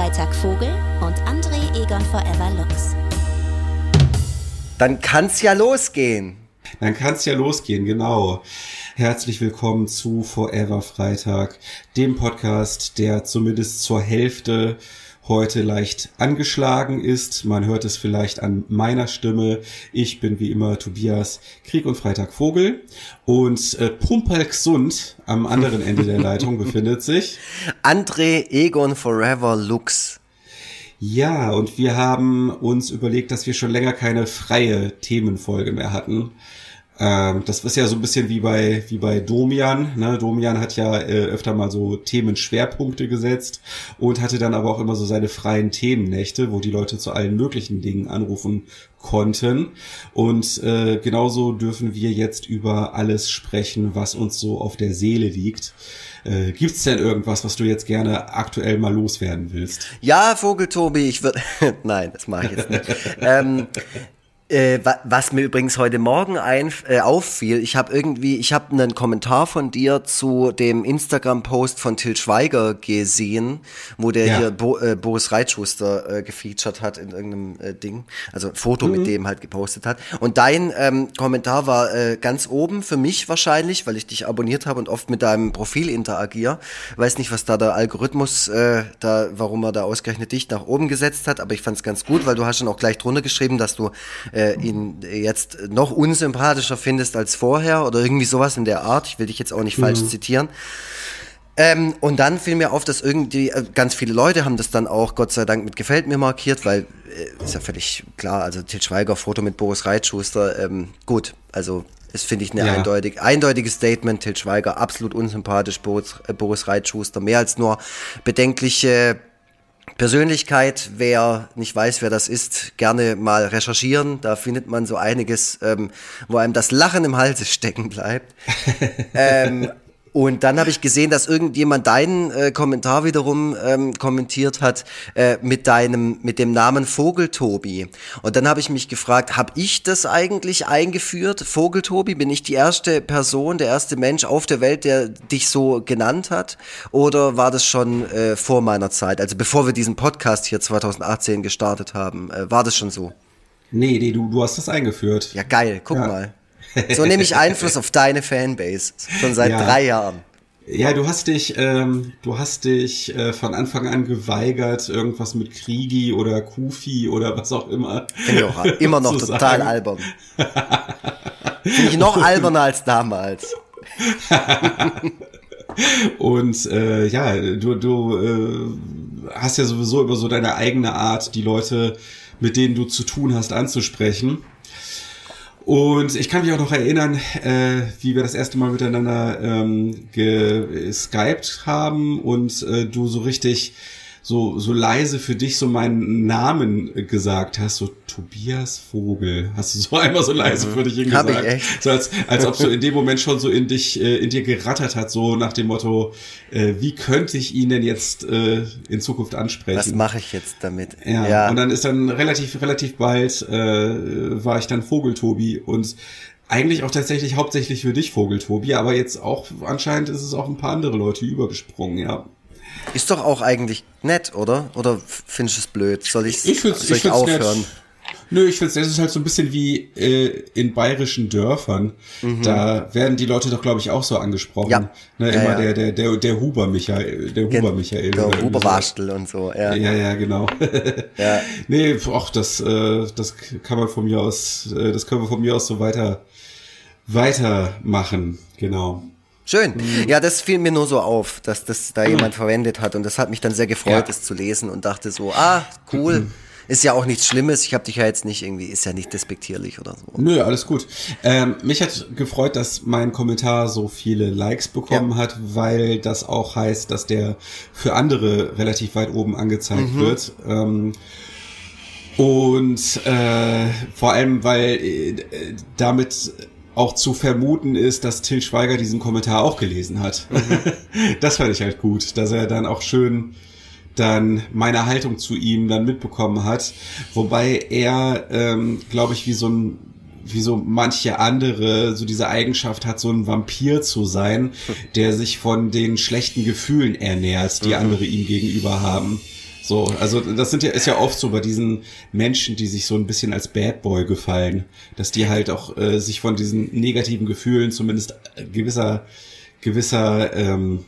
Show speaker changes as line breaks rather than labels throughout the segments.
Freitag Vogel und André Egon Forever Lux.
Dann kann's ja losgehen.
Dann kann's ja losgehen, genau. Herzlich willkommen zu Forever Freitag, dem Podcast, der zumindest zur Hälfte heute leicht angeschlagen ist. Man hört es vielleicht an meiner Stimme. Ich bin wie immer Tobias Krieg und Freitag Vogel und äh, Pumperlgesund am anderen Ende der Leitung befindet sich
André Egon Forever Lux.
Ja, und wir haben uns überlegt, dass wir schon länger keine freie Themenfolge mehr hatten. Ähm, das ist ja so ein bisschen wie bei, wie bei Domian. Ne? Domian hat ja äh, öfter mal so Themenschwerpunkte gesetzt und hatte dann aber auch immer so seine freien Themennächte, wo die Leute zu allen möglichen Dingen anrufen konnten. Und äh, genauso dürfen wir jetzt über alles sprechen, was uns so auf der Seele liegt. Äh, gibt's denn irgendwas, was du jetzt gerne aktuell mal loswerden willst?
Ja, Vogeltobi, ich würde. Nein, das mache ich jetzt nicht. ähm, äh, was mir übrigens heute Morgen ein, äh, auffiel, ich habe irgendwie, ich habe einen Kommentar von dir zu dem Instagram-Post von Till Schweiger gesehen, wo der ja. hier Bo, äh, Boris Reitschuster äh, gefeatured hat in irgendeinem äh, Ding, also ein Foto mhm. mit dem halt gepostet hat. Und dein ähm, Kommentar war äh, ganz oben für mich wahrscheinlich, weil ich dich abonniert habe und oft mit deinem Profil interagiere. Weiß nicht, was da der Algorithmus, äh, da, warum er da ausgerechnet dich nach oben gesetzt hat, aber ich fand es ganz gut, weil du hast schon auch gleich drunter geschrieben, dass du äh, ihn jetzt noch unsympathischer findest als vorher oder irgendwie sowas in der Art. Ich will dich jetzt auch nicht mhm. falsch zitieren. Ähm, und dann fiel mir auf, dass irgendwie äh, ganz viele Leute haben das dann auch Gott sei Dank mit gefällt mir markiert, weil äh, ist ja völlig klar, also Til Schweiger Foto mit Boris Reitschuster, ähm, gut, also ist, finde ich, ein ja. eindeutig, eindeutiges Statement. Til Schweiger absolut unsympathisch, Boris, äh, Boris Reitschuster mehr als nur bedenkliche Persönlichkeit, wer nicht weiß, wer das ist, gerne mal recherchieren. Da findet man so einiges, ähm, wo einem das Lachen im Halse stecken bleibt. ähm, und dann habe ich gesehen, dass irgendjemand deinen äh, Kommentar wiederum ähm, kommentiert hat äh, mit deinem, mit dem Namen Vogeltobi. Und dann habe ich mich gefragt, habe ich das eigentlich eingeführt? Vogeltobi, bin ich die erste Person, der erste Mensch auf der Welt, der dich so genannt hat? Oder war das schon äh, vor meiner Zeit? Also bevor wir diesen Podcast hier 2018 gestartet haben, äh, war das schon so?
Nee, nee, du, du hast das eingeführt.
Ja, geil, guck ja. mal. So nehme ich Einfluss auf deine Fanbase. Schon seit ja. drei Jahren.
Ja, du hast dich, ähm, du hast dich äh, von Anfang an geweigert, irgendwas mit Kriegi oder Kufi oder was auch immer.
Auch immer noch total sagen. albern. Finde ich noch alberner als damals.
Und äh, ja, du, du äh, hast ja sowieso immer so deine eigene Art, die Leute, mit denen du zu tun hast, anzusprechen. Und ich kann mich auch noch erinnern, äh, wie wir das erste Mal miteinander ähm, geskypt haben und äh, du so richtig so, so leise für dich so meinen Namen gesagt hast, so Tobias Vogel, hast du so einmal so leise für dich hingesagt. Hab ich echt. So als, als ob so in dem Moment schon so in dich, äh, in dir gerattert hat, so nach dem Motto, äh, wie könnte ich ihn denn jetzt äh, in Zukunft ansprechen?
Was mache ich jetzt damit?
Ja, ja. Und dann ist dann relativ, relativ bald, äh, war ich dann Vogeltobi und eigentlich auch tatsächlich hauptsächlich für dich Vogeltobi, aber jetzt auch anscheinend ist es auch ein paar andere Leute übergesprungen, ja.
Ist doch auch eigentlich nett, oder? Oder findest du es blöd? Soll ich,
ich, soll ich, ich aufhören? Nett. Nö, ich finde, das ist halt so ein bisschen wie äh, in bayerischen Dörfern. Mhm. Da werden die Leute doch, glaube ich, auch so angesprochen. Ja. Ne, immer ja, ja. Der, der, der, der Huber Michael, der Huber Michael.
Der Huber Warstel und so, ja.
Ja, ja, genau. ja. Nee, ach, das, äh, das kann man von mir aus, äh, das können wir von mir aus so weiter, weitermachen, genau.
Schön. Mhm. Ja, das fiel mir nur so auf, dass das da jemand verwendet hat und das hat mich dann sehr gefreut, ja. zu lesen und dachte so, ah, cool. Mhm. Ist ja auch nichts Schlimmes. Ich habe dich ja jetzt nicht irgendwie, ist ja nicht despektierlich oder so.
Nö, alles gut. Ähm, mich hat gefreut, dass mein Kommentar so viele Likes bekommen ja. hat, weil das auch heißt, dass der für andere relativ weit oben angezeigt mhm. wird. Ähm, und äh, vor allem, weil äh, damit auch zu vermuten ist, dass Till Schweiger diesen Kommentar auch gelesen hat. Mhm. das fand ich halt gut, dass er dann auch schön dann meine Haltung zu ihm dann mitbekommen hat. Wobei er, ähm, glaube ich, wie so ein wie so manche andere so diese Eigenschaft hat, so ein Vampir zu sein, der sich von den schlechten Gefühlen ernährt, die mhm. andere ihm gegenüber haben. So, also das sind ja, ist ja oft so bei diesen Menschen, die sich so ein bisschen als Bad Boy gefallen, dass die halt auch äh, sich von diesen negativen Gefühlen zumindest gewisser, gewisser ähm,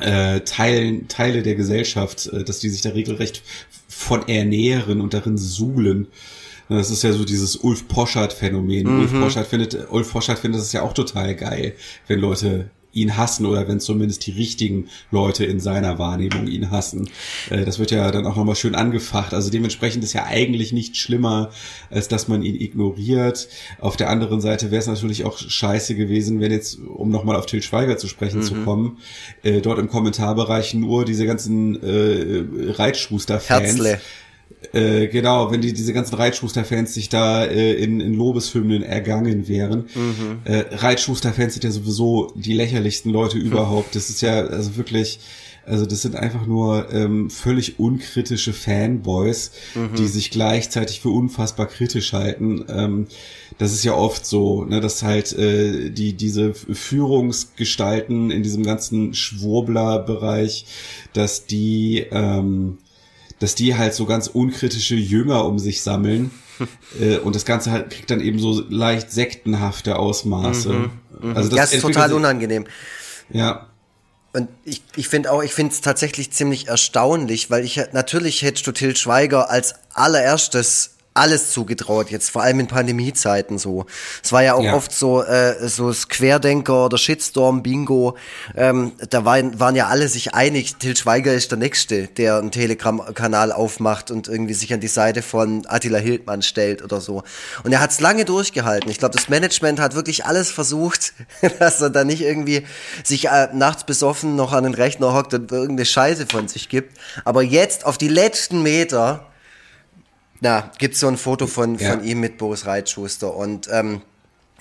äh, Teilen, Teile der Gesellschaft, äh, dass die sich da regelrecht von ernähren und darin suhlen. Das ist ja so dieses Ulf Poschardt-Phänomen. Mhm. Ulf Poschardt findet, Ulf Poschardt findet es ja auch total geil, wenn Leute ihn hassen oder wenn zumindest die richtigen Leute in seiner Wahrnehmung ihn hassen. Äh, das wird ja dann auch nochmal schön angefacht. Also dementsprechend ist ja eigentlich nicht schlimmer, als dass man ihn ignoriert. Auf der anderen Seite wäre es natürlich auch scheiße gewesen, wenn jetzt, um nochmal auf Till Schweiger zu sprechen mhm. zu kommen, äh, dort im Kommentarbereich nur diese ganzen äh, Reitschuster-Fans äh, genau, wenn die diese ganzen Reitschuster-Fans sich da äh, in, in Lobeshymnen ergangen wären. Mhm. Äh, Reitschuster-Fans sind ja sowieso die lächerlichsten Leute überhaupt. Das ist ja also wirklich, also das sind einfach nur ähm, völlig unkritische Fanboys, mhm. die sich gleichzeitig für unfassbar kritisch halten. Ähm, das ist ja oft so, ne, dass halt äh, die diese Führungsgestalten in diesem ganzen Schwurbler-Bereich, dass die ähm, dass die halt so ganz unkritische Jünger um sich sammeln. äh, und das Ganze halt kriegt dann eben so leicht sektenhafte Ausmaße. Mhm,
mh. Also das, das ist total unangenehm.
Ja.
Und ich, ich finde auch, ich finde es tatsächlich ziemlich erstaunlich, weil ich natürlich hättest du Till Schweiger als allererstes alles zugetraut, jetzt vor allem in Pandemiezeiten so. Es war ja auch ja. oft so, äh, so das Querdenker oder Shitstorm-Bingo. Ähm, da waren, waren ja alle sich einig, Till Schweiger ist der Nächste, der einen Telegram-Kanal aufmacht und irgendwie sich an die Seite von Attila Hildmann stellt oder so. Und er hat es lange durchgehalten. Ich glaube, das Management hat wirklich alles versucht, dass er da nicht irgendwie sich äh, nachts besoffen noch an den Rechner hockt und irgendeine Scheiße von sich gibt. Aber jetzt auf die letzten Meter na, gibt's so ein Foto von, ja. von ihm mit Boris Reitschuster und ähm,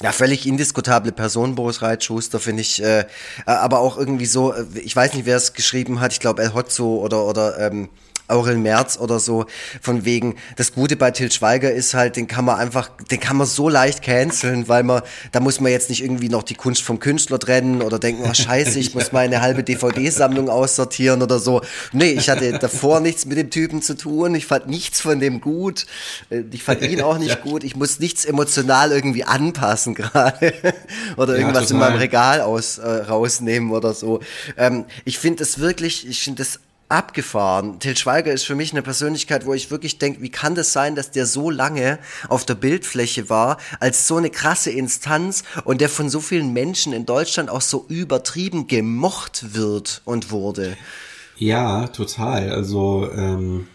ja, völlig indiskutable Person, Boris Reitschuster, finde ich, äh, aber auch irgendwie so, äh, ich weiß nicht, wer es geschrieben hat, ich glaube El Hotzo oder, oder ähm, Aurel Merz oder so, von wegen, das Gute bei Til Schweiger ist halt, den kann man einfach, den kann man so leicht canceln, weil man, da muss man jetzt nicht irgendwie noch die Kunst vom Künstler trennen oder denken, oh scheiße, ich muss meine halbe DVD-Sammlung aussortieren oder so. Nee, ich hatte davor nichts mit dem Typen zu tun, ich fand nichts von dem gut, äh, ich fand ihn auch nicht gut, ich muss nichts emotional irgendwie anpassen gerade oder irgendwas ja, in meinem Regal aus, äh, rausnehmen oder so. Ähm, ich finde es wirklich, ich finde es abgefahren. Til Schweiger ist für mich eine Persönlichkeit, wo ich wirklich denke, wie kann das sein, dass der so lange auf der Bildfläche war, als so eine krasse Instanz und der von so vielen Menschen in Deutschland auch so übertrieben gemocht wird und wurde.
Ja, total. Also ähm,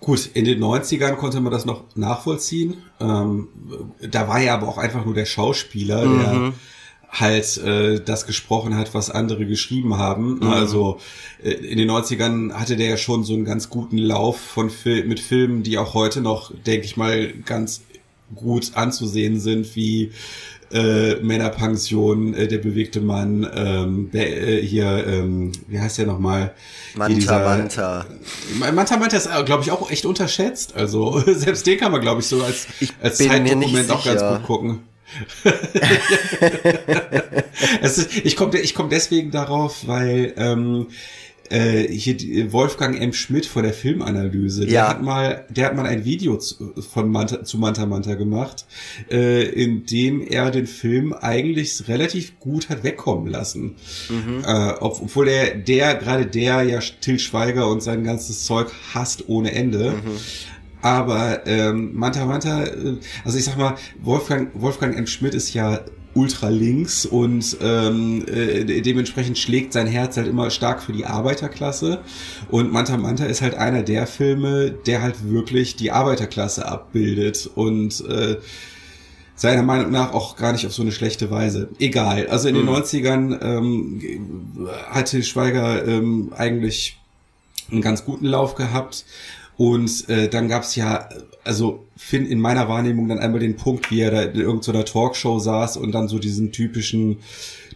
gut, in den 90ern konnte man das noch nachvollziehen. Ähm, da war ja aber auch einfach nur der Schauspieler, mhm. der halt äh, das gesprochen hat, was andere geschrieben haben. Mhm. Also äh, in den 90ern hatte der ja schon so einen ganz guten Lauf von Fil mit Filmen, die auch heute noch, denke ich mal, ganz gut anzusehen sind, wie äh, Männerpension, äh, der bewegte Mann, ähm, äh, hier, ähm, wie heißt der nochmal?
Manta, dieser, Manta.
Manta Manta ist, äh, glaube ich, auch echt unterschätzt. Also selbst den kann man, glaube ich, so als, als Zeitdokument auch ganz gut gucken. ist, ich komme ich komm deswegen darauf, weil ähm, äh, hier Wolfgang M. Schmidt vor der Filmanalyse, der ja. hat mal, der hat mal ein Video zu, von Manta, zu Manta Manta gemacht, äh, in dem er den Film eigentlich relativ gut hat wegkommen lassen. Mhm. Äh, obwohl der, der, gerade der ja Till Schweiger und sein ganzes Zeug hasst ohne Ende. Mhm. Aber ähm, Manta Manta, äh, also ich sag mal, Wolfgang, Wolfgang M. Schmidt ist ja ultra links und ähm, äh, dementsprechend schlägt sein Herz halt immer stark für die Arbeiterklasse. Und Manta Manta ist halt einer der Filme, der halt wirklich die Arbeiterklasse abbildet und äh, seiner Meinung nach auch gar nicht auf so eine schlechte Weise. Egal. Also in den mhm. 90ern ähm, hatte Schweiger ähm, eigentlich einen ganz guten Lauf gehabt. Und äh, dann gab's ja, also Finn in meiner Wahrnehmung dann einmal den Punkt, wie er da in irgendeiner Talkshow saß und dann so diesen typischen,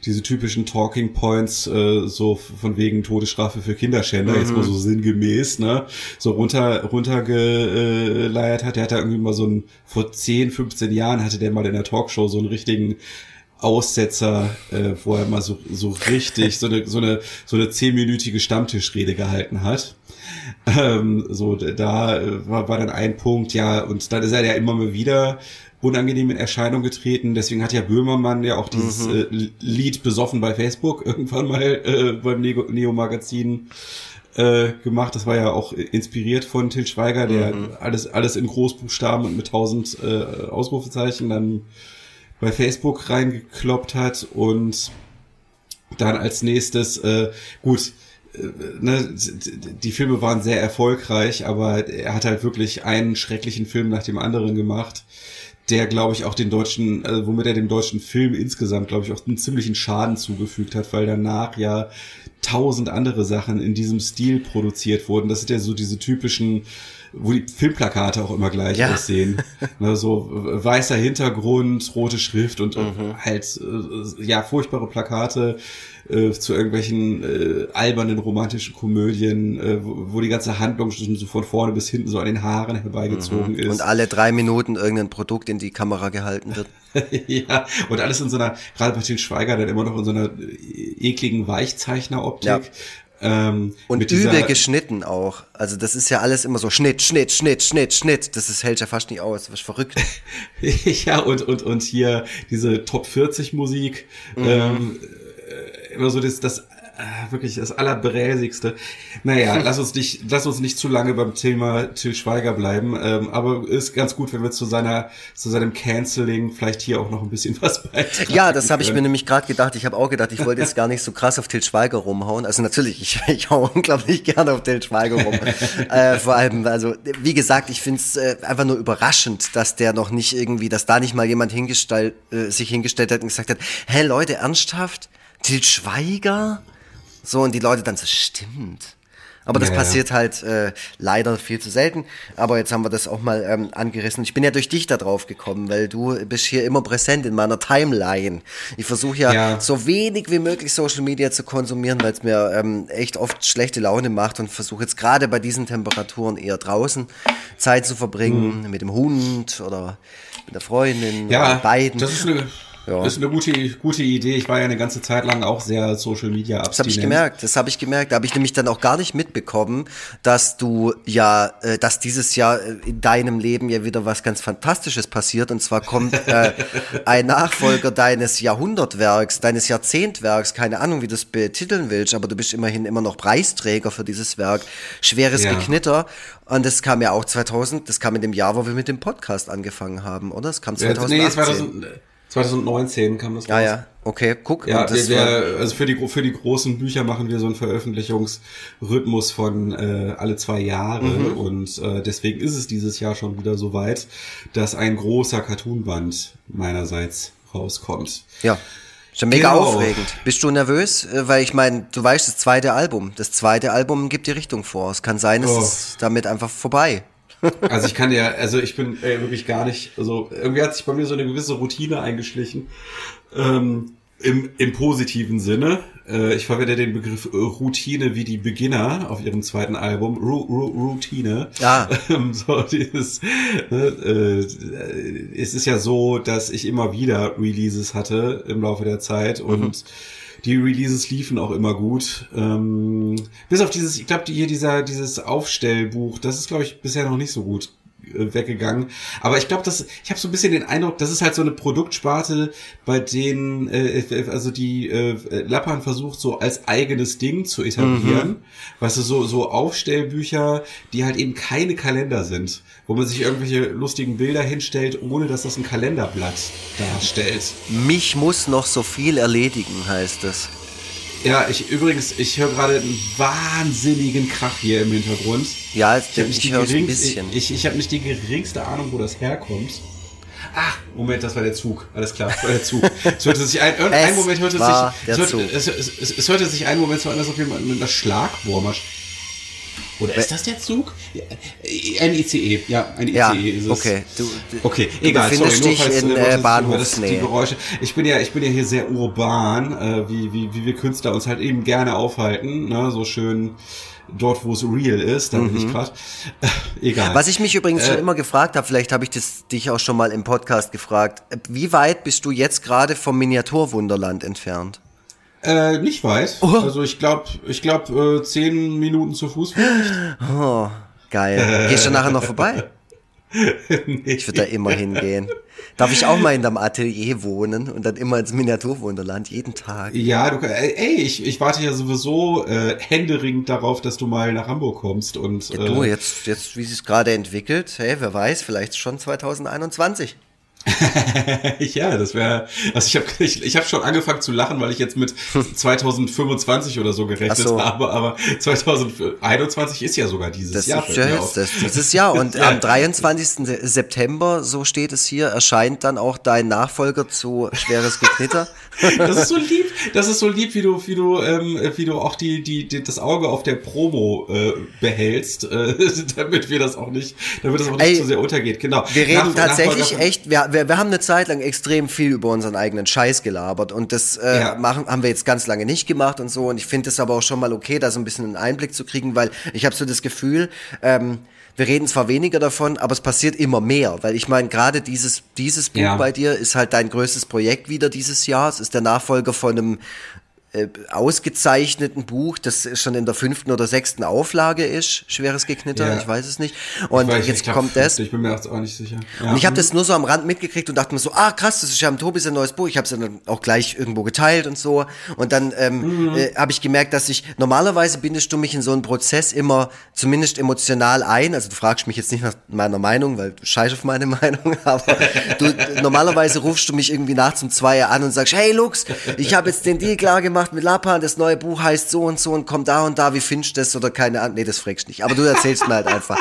diese typischen Talking Points, äh, so von wegen Todesstrafe für Kinderschänder, mhm. jetzt mal so sinngemäß, ne, so runter, runtergeleiert hat. Der hat da irgendwie mal so ein, vor 10, 15 Jahren hatte der mal in der Talkshow so einen richtigen Aussetzer, äh, wo er mal so, so richtig so eine, so eine, so eine zehnminütige Stammtischrede gehalten hat. Ähm, so, da war, war dann ein Punkt, ja, und dann ist er ja immer mal wieder unangenehm in Erscheinung getreten. Deswegen hat ja Böhmermann ja auch dieses mhm. äh, Lied besoffen bei Facebook irgendwann mal äh, beim Neo-Magazin äh, gemacht. Das war ja auch inspiriert von Til Schweiger, der mhm. alles, alles in Großbuchstaben und mit tausend äh, Ausrufezeichen dann bei Facebook reingekloppt hat und dann als nächstes, äh, gut, äh, ne, die Filme waren sehr erfolgreich, aber er hat halt wirklich einen schrecklichen Film nach dem anderen gemacht der, glaube ich, auch den deutschen, äh, womit er dem deutschen Film insgesamt, glaube ich, auch einen ziemlichen Schaden zugefügt hat, weil danach ja tausend andere Sachen in diesem Stil produziert wurden. Das sind ja so diese typischen, wo die Filmplakate auch immer gleich ja. aussehen. ne, so weißer Hintergrund, rote Schrift und mhm. halt äh, ja furchtbare Plakate äh, zu irgendwelchen äh, albernen romantischen Komödien, äh, wo, wo die ganze Handlung schon so von vorne bis hinten so an den Haaren herbeigezogen mhm. ist.
Und alle drei Minuten irgendein Produkt in die Kamera gehalten wird.
ja, und alles in so einer, gerade bei Til Schweiger, dann immer noch in so einer äh, ekligen Weichzeichner-Optik. Ja.
Ähm, und übel geschnitten auch. Also das ist ja alles immer so Schnitt, Schnitt, Schnitt, Schnitt, Schnitt. Das ist, hält ja fast nicht aus. Das ist verrückt.
ja, und, und, und hier diese Top 40 Musik. Mhm. Ähm, immer so das, das äh, wirklich das allerbräsigste. Naja, lass uns nicht, lass uns nicht zu lange beim Thema Till Schweiger bleiben. Ähm, aber ist ganz gut, wenn wir zu seiner, zu seinem Canceling vielleicht hier auch noch ein bisschen was beitragen.
Ja, das habe ich mir nämlich gerade gedacht. Ich habe auch gedacht, ich wollte jetzt gar nicht so krass auf Till Schweiger rumhauen. Also natürlich, ich, ich hau unglaublich gerne auf Till Schweiger rum. äh, vor allem, also wie gesagt, ich finde es äh, einfach nur überraschend, dass der noch nicht irgendwie, dass da nicht mal jemand hingestellt, äh, sich hingestellt hat und gesagt hat, hä Leute, ernsthaft? Til Schweiger? So, und die Leute dann so, stimmt. Aber das ja, passiert ja. halt äh, leider viel zu selten. Aber jetzt haben wir das auch mal ähm, angerissen. Ich bin ja durch dich da drauf gekommen, weil du bist hier immer präsent in meiner Timeline. Ich versuche ja, ja, so wenig wie möglich Social Media zu konsumieren, weil es mir ähm, echt oft schlechte Laune macht und versuche jetzt gerade bei diesen Temperaturen eher draußen Zeit zu verbringen, mhm. mit dem Hund oder mit der Freundin
ja,
oder beiden.
Das ist eine ja. Das ist eine gute, gute Idee. Ich war ja eine ganze Zeit lang auch sehr Social Media abstinent.
Das habe ich gemerkt, das habe ich gemerkt. Da habe ich nämlich dann auch gar nicht mitbekommen, dass du ja, äh, dass dieses Jahr äh, in deinem Leben ja wieder was ganz Fantastisches passiert. Und zwar kommt äh, ein Nachfolger deines Jahrhundertwerks, deines Jahrzehntwerks, keine Ahnung, wie du es betiteln willst, aber du bist immerhin immer noch Preisträger für dieses Werk. Schweres ja. Geknitter. Und das kam ja auch 2000, das kam in dem Jahr, wo wir mit dem Podcast angefangen haben, oder? Das kam 2018. Ja, nee, 2000,
2019 kam das
raus. Ah ja, okay, guck.
Ja, wir, wir, also für die, für die großen Bücher machen wir so einen Veröffentlichungsrhythmus von äh, alle zwei Jahre mhm. und äh, deswegen ist es dieses Jahr schon wieder so weit, dass ein großer Cartoonband meinerseits rauskommt.
Ja. Ist ja mega genau. aufregend. Bist du nervös? Äh, weil ich meine, du weißt, das zweite Album. Das zweite Album gibt die Richtung vor. Es kann sein, es oh. ist damit einfach vorbei.
Also ich kann ja, also ich bin ey, wirklich gar nicht, also irgendwie hat sich bei mir so eine gewisse Routine eingeschlichen. Ähm, im, Im positiven Sinne. Äh, ich verwende den Begriff äh, Routine wie die Beginner auf ihrem zweiten Album. Ru Ru Routine.
Ja.
Ähm, so dieses, ne, äh, es ist ja so, dass ich immer wieder Releases hatte im Laufe der Zeit und mhm die Releases liefen auch immer gut. Ähm, bis auf dieses, ich glaube, die, hier dieser, dieses Aufstellbuch, das ist, glaube ich, bisher noch nicht so gut äh, weggegangen. Aber ich glaube, dass ich habe so ein bisschen den Eindruck, das ist halt so eine Produktsparte, bei denen äh, also die äh, Lappan versucht so als eigenes Ding zu etablieren, mhm. weißt du, so so Aufstellbücher, die halt eben keine Kalender sind, wo man sich irgendwelche lustigen Bilder hinstellt, ohne dass das ein Kalenderblatt darstellt.
Mich muss noch so viel erledigen, heißt es.
Ja, ich übrigens, ich höre gerade einen wahnsinnigen Krach hier im Hintergrund.
Ja, ich, ich, ich höre ein bisschen.
Ich, ich, ich habe nicht die geringste Ahnung, wo das herkommt. Ach, Moment, das war der Zug. Alles klar, das war der Zug. Es hörte sich ein, ein Moment hörte sich, es hörte, es, es, es, hörte sich ein Moment so an, als ob jemand mit einer Schlagbohrmaschine oder ist das der Zug? Ein ICE, ja, ein ICE
ja, ist es. Okay,
du, okay, du egal.
Befindest sorry, dich falls, in äh, Bahnhofsnähe.
Die Geräusche. Ich bin ja, ich bin ja hier sehr urban, äh, wie, wie, wie wir Künstler uns halt eben gerne aufhalten, ne? so schön dort, wo es real ist, da bin ich mhm. gerade. Egal.
Was ich mich übrigens äh, schon immer gefragt habe, vielleicht habe ich das dich auch schon mal im Podcast gefragt, wie weit bist du jetzt gerade vom Miniaturwunderland entfernt?
Äh, nicht weit.
Oh.
Also ich glaube, ich glaube äh, zehn Minuten zu Fuß.
Oh, geil. Gehst du nachher noch vorbei?
nee.
Ich würde da immer hingehen. Darf ich auch mal in deinem Atelier wohnen und dann immer ins Miniaturwunderland, jeden Tag?
Ja, du, äh, ey, ich, ich warte ja sowieso äh, händeringend darauf, dass du mal nach Hamburg kommst und
Ja, du,
äh,
jetzt, jetzt wie sich gerade entwickelt, hey, wer weiß, vielleicht schon 2021.
ja, das wäre, also ich habe ich, ich hab schon angefangen zu lachen, weil ich jetzt mit 2025 oder so gerechnet
so.
habe, aber 2021 ist ja sogar dieses
Das
Jahr.
ist ja jetzt das, dieses Jahr. Und
Ja.
am 23. Se- September, so steht es hier, erscheint dann auch dein Nachfolger zu Schweres Geknitter.
Das ist so lieb, das ist so lieb, wie du, wie du, ähm, wie du auch die, die, die das Auge auf der Promo äh, behältst, äh, damit wir das auch nicht, damit das auch nicht
Ey,
zu sehr untergeht. Genau.
Wir reden
Nach-
tatsächlich
Nachfolger-
echt, wir, wir, wir haben eine Zeit lang extrem viel über unseren eigenen Scheiß gelabert und das äh,
Ja.
machen, haben wir jetzt ganz lange nicht gemacht und so und ich finde es aber auch schon mal okay, da so ein bisschen einen Einblick zu kriegen, weil ich habe so das Gefühl, ähm, wir reden zwar weniger davon, aber es passiert immer mehr, weil ich meine, gerade dieses, dieses Buch
Ja.
bei dir ist halt dein größtes Projekt wieder dieses Jahr. Es ist der Nachfolger von einem äh, ausgezeichneten Buch, das schon in der fünften oder sechsten Auflage ist, Schweres Geknitter,
Ja.
ich weiß es nicht. Und
Weil ich-
jetzt
glaub,
kommt das.
Ich bin mir auch nicht sicher. Ja.
Und ich habe das nur so am Rand mitgekriegt und dachte mir so, ah krass, das ist ja am Tobi sein neues Buch. Ich habe es dann auch gleich irgendwo geteilt und so. Und dann ähm, äh, habe ich gemerkt, dass ich, normalerweise bindest du mich in so einen Prozess immer zumindest emotional ein. Also du fragst mich jetzt nicht nach meiner Meinung, weil du scheiß auf meine Meinung, aber du, normalerweise rufst du mich irgendwie nachts um zwei an und sagst, hey Lux, ich habe jetzt den Deal klar gemacht mit Lapan, das neue Buch heißt so und so und kommt da und da, wie findest du das oder keine Ahnung. Nee, das fragst du nicht. Aber du erzählst mir halt einfach.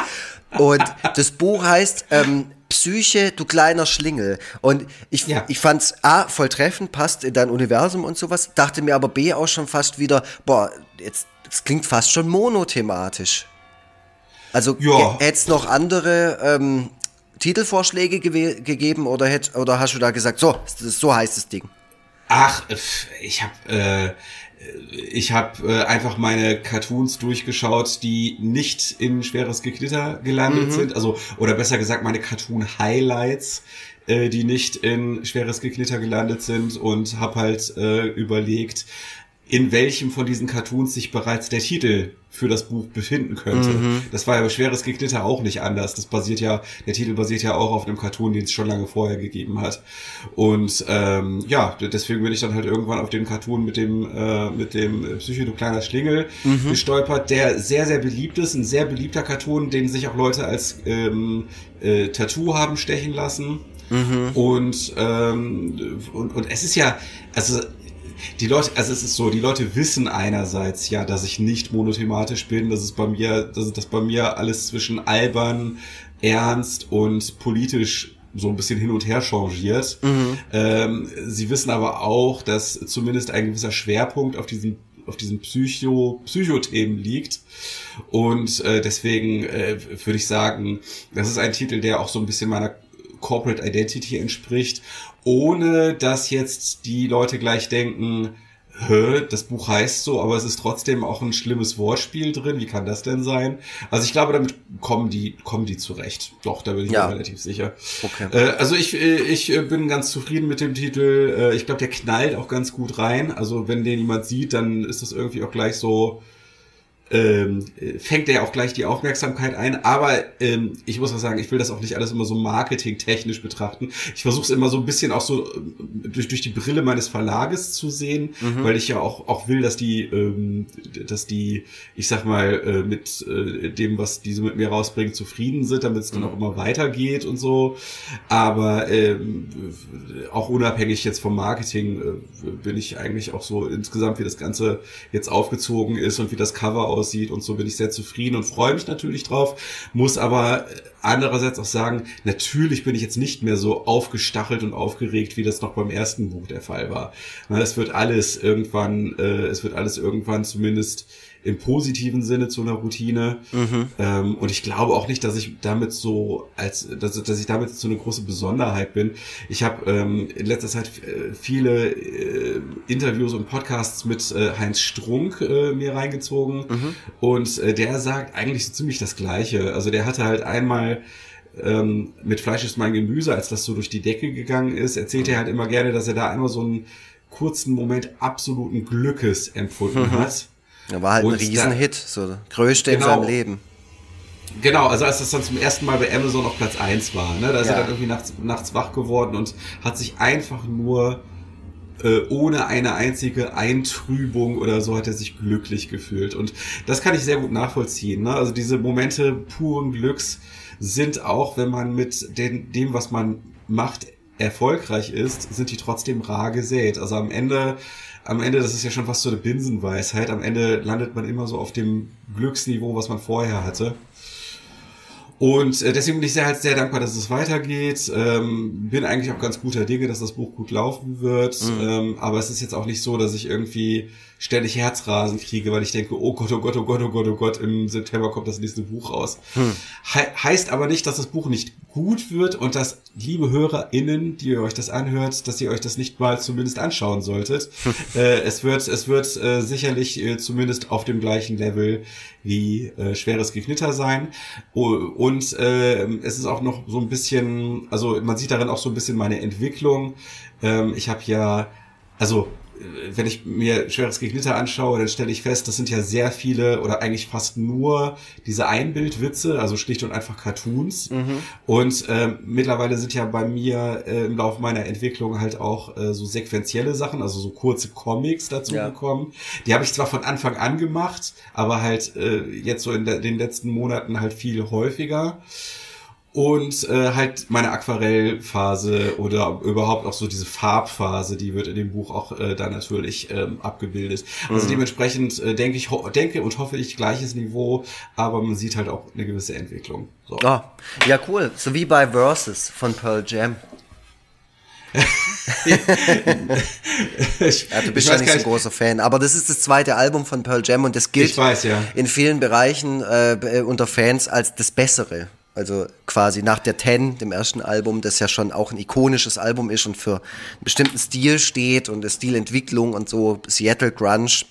Und das Buch heißt ähm, Psyche, du kleiner Schlingel. Und ich,
Ja.
ich fand's A, voll treffend, passt in dein Universum und sowas, dachte mir aber B auch schon fast wieder, boah, jetzt, das klingt fast schon monothematisch. Also
Ja.
hätte es noch andere ähm, Titelvorschläge gewe- gegeben oder, hätt, oder hast du da gesagt, so, so heißt das Ding?
Ach, ich habe äh, ich habe äh, einfach meine Cartoons durchgeschaut, die nicht in schweres Geknitter gelandet sind, also oder besser gesagt meine Cartoon Highlights, äh, die nicht in schweres Geknitter gelandet sind. Und habe halt äh, überlegt, in welchem von diesen Cartoons sich bereits der Titel für das Buch befinden könnte. Das war ja bei Schweres Geknitter auch nicht anders. Das basiert ja, der Titel basiert ja auch auf einem Cartoon, den es schon lange vorher gegeben hat. Und ähm, ja, deswegen bin ich dann halt irgendwann auf den Cartoon mit dem äh, mit dem Psycho du kleiner Schlingel gestolpert, der sehr sehr beliebt ist, ein sehr beliebter Cartoon, den sich auch Leute als ähm, äh, Tattoo haben stechen lassen. Und, ähm, und und es ist ja, also die Leute, also es ist so, die Leute wissen einerseits ja, dass ich nicht monothematisch bin, dass es bei mir, dass das bei mir alles zwischen albern, ernst und politisch so ein bisschen hin und her changiert. Ähm, sie wissen aber auch, dass zumindest ein gewisser Schwerpunkt auf diesen auf diesen Psycho Psychothemen liegt. Und äh, deswegen äh, würde ich sagen, das ist ein Titel, der auch so ein bisschen meiner Corporate Identity entspricht, ohne dass jetzt die Leute gleich denken, Hä, das Buch heißt so, aber es ist trotzdem auch ein schlimmes Wortspiel drin. Wie kann das denn sein? Also ich glaube, damit kommen die, kommen die zurecht. Doch, da bin ich
Ja.
mir relativ sicher.
Okay.
Äh, also ich, äh, ich äh, bin ganz zufrieden mit dem Titel. Ich glaube, der knallt auch ganz gut rein. Also wenn den jemand sieht, dann ist das irgendwie auch gleich so, ähm, äh, fängt er auch gleich die Aufmerksamkeit ein. Aber ähm, ich muss auch sagen, ich will das auch nicht alles immer so marketingtechnisch betrachten. Ich versuche es immer so ein bisschen auch so äh, durch, durch die Brille meines Verlages zu sehen, weil ich ja auch, auch will, dass die, ähm, dass die, ich sag mal, äh, mit äh, dem, was diese mit mir rausbringen, zufrieden sind, damit es dann auch immer weitergeht und so. Aber ähm, auch unabhängig jetzt vom Marketing äh, bin ich eigentlich auch so insgesamt, wie das Ganze jetzt aufgezogen ist und wie das Cover aussieht und so bin ich sehr zufrieden und freue mich natürlich drauf, muss aber andererseits auch sagen, natürlich bin ich jetzt nicht mehr so aufgestachelt und aufgeregt, wie das noch beim ersten Buch der Fall war. Es wird alles irgendwann, äh, es wird alles irgendwann zumindest im positiven Sinne zu einer Routine. Ähm, und ich glaube auch nicht, dass ich damit so als dass, dass ich damit so eine große Besonderheit bin. Ich habe ähm, in letzter Zeit äh, viele äh, Interviews und Podcasts mit äh, Heinz Strunk äh, mir reingezogen und äh, der sagt eigentlich so ziemlich das Gleiche. Also der hatte halt einmal ähm, mit Fleisch ist mein Gemüse, als das so durch die Decke gegangen ist, erzählt er halt immer gerne, dass er da einmal so ein kurzen Moment absoluten Glückes empfunden mhm. hat.
Ja, war halt und ein Riesenhit, so der größte genau, in seinem Leben.
Genau, also als das dann zum ersten Mal bei Amazon auf Platz 1 war, ne, da ist ja. er dann irgendwie nachts, nachts wach geworden und hat sich einfach nur äh, ohne eine einzige Eintrübung oder so hat er sich glücklich gefühlt. Und das kann ich sehr gut nachvollziehen. Ne? Also diese Momente puren Glücks sind auch, wenn man mit den, dem, was man macht, erfolgreich ist, sind die trotzdem rar gesät. Also am Ende, am Ende, das ist ja schon fast so eine Binsenweisheit, am Ende landet man immer so auf dem Glücksniveau, was man vorher hatte. Und äh, deswegen bin ich sehr, halt sehr dankbar, dass es weitergeht. Ähm, bin eigentlich auch ganz guter Dinge, dass das Buch gut laufen wird. Mhm. Ähm, aber es ist jetzt auch nicht so, dass ich irgendwie ständig Herzrasen kriege, weil ich denke, oh Gott, oh Gott, oh Gott, oh Gott, oh Gott, im September kommt das nächste Buch raus. Hm. He heißt aber nicht, dass das Buch nicht gut wird und dass, liebe HörerInnen, die ihr euch das anhört, dass ihr euch das nicht mal zumindest anschauen solltet. Hm. äh, es wird, es wird äh, sicherlich äh, zumindest auf dem gleichen Level wie äh, schweres Geknitter sein. Und äh, es ist auch noch so ein bisschen, also man sieht darin auch so ein bisschen meine Entwicklung. Ähm, ich habe ja, also wenn ich mir schweres Geknitter anschaue, dann stelle ich fest, das sind ja sehr viele oder eigentlich fast nur diese Einbildwitze, also schlicht und einfach Cartoons. Mhm. Und äh, mittlerweile sind ja bei mir äh, im Laufe meiner Entwicklung halt auch äh, so sequenzielle Sachen, also so kurze Comics dazu ja. gekommen. Die habe ich zwar von Anfang an gemacht, aber halt äh, jetzt so in den letzten Monaten halt viel häufiger und äh, halt meine Aquarellphase oder überhaupt auch so diese Farbphase, die wird in dem Buch auch äh, da natürlich ähm, abgebildet. Also mhm. dementsprechend äh, denke ich denke und hoffe ich gleiches Niveau, aber man sieht halt auch eine gewisse Entwicklung.
So. Oh, ja cool, so wie bei Versus von Pearl Jam. ich, ja, du bist ja nicht so ein großer Fan, aber das ist das zweite Album von Pearl Jam und das gilt
weiß, ja.
in vielen Bereichen äh, unter Fans als das Bessere. Also quasi nach der Ten, dem ersten Album, das ja schon auch ein ikonisches Album ist und für einen bestimmten Stil steht und Stilentwicklung und so, Seattle Grunge,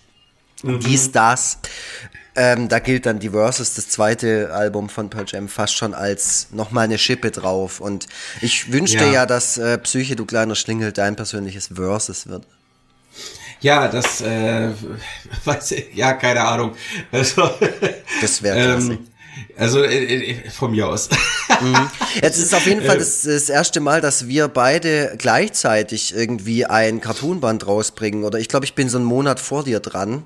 mhm. dies, das. Ähm, da gilt dann die Versus, das zweite Album von Pearl Jam, fast schon als nochmal eine Schippe drauf. Und ich wünschte ja, ja dass äh, Psyche, du kleiner Schlingel, dein persönliches Versus wird.
Ja, das äh, weiß ich, ja, keine Ahnung. Also,
das wäre klasse. Ähm,
also äh, äh, von mir aus.
Mhm. Jetzt ist auf jeden Fall das, das, erste Mal, dass wir beide gleichzeitig irgendwie ein Cartoonband rausbringen. Oder ich glaube, ich bin so einen Monat vor dir dran.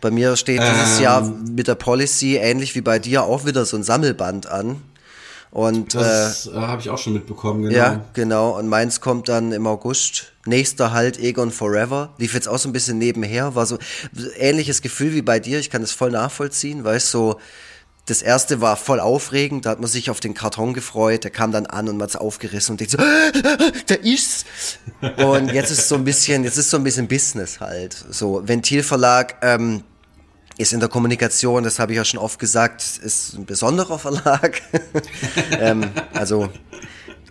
Bei mir steht dieses ähm, Jahr mit der Policy ähnlich wie bei dir auch wieder so ein Sammelband an. Und
das äh, äh habe ich auch schon mitbekommen,
genau. Ja, genau. Und meins kommt dann im August. Nächster Halt Egon Forever. Lief jetzt auch so ein bisschen nebenher. War so ähnliches Gefühl wie bei dir. Ich kann das voll nachvollziehen, weißt so das erste war voll aufregend, da hat man sich auf den Karton gefreut, der kam dann an und man hat's aufgerissen und denkt so, der ist's. Und jetzt ist so ein bisschen, jetzt ist so ein bisschen Business halt. So, Ventilverlag, ähm, ist in der Kommunikation, das habe ich ja schon oft gesagt, ist ein besonderer Verlag. ähm, also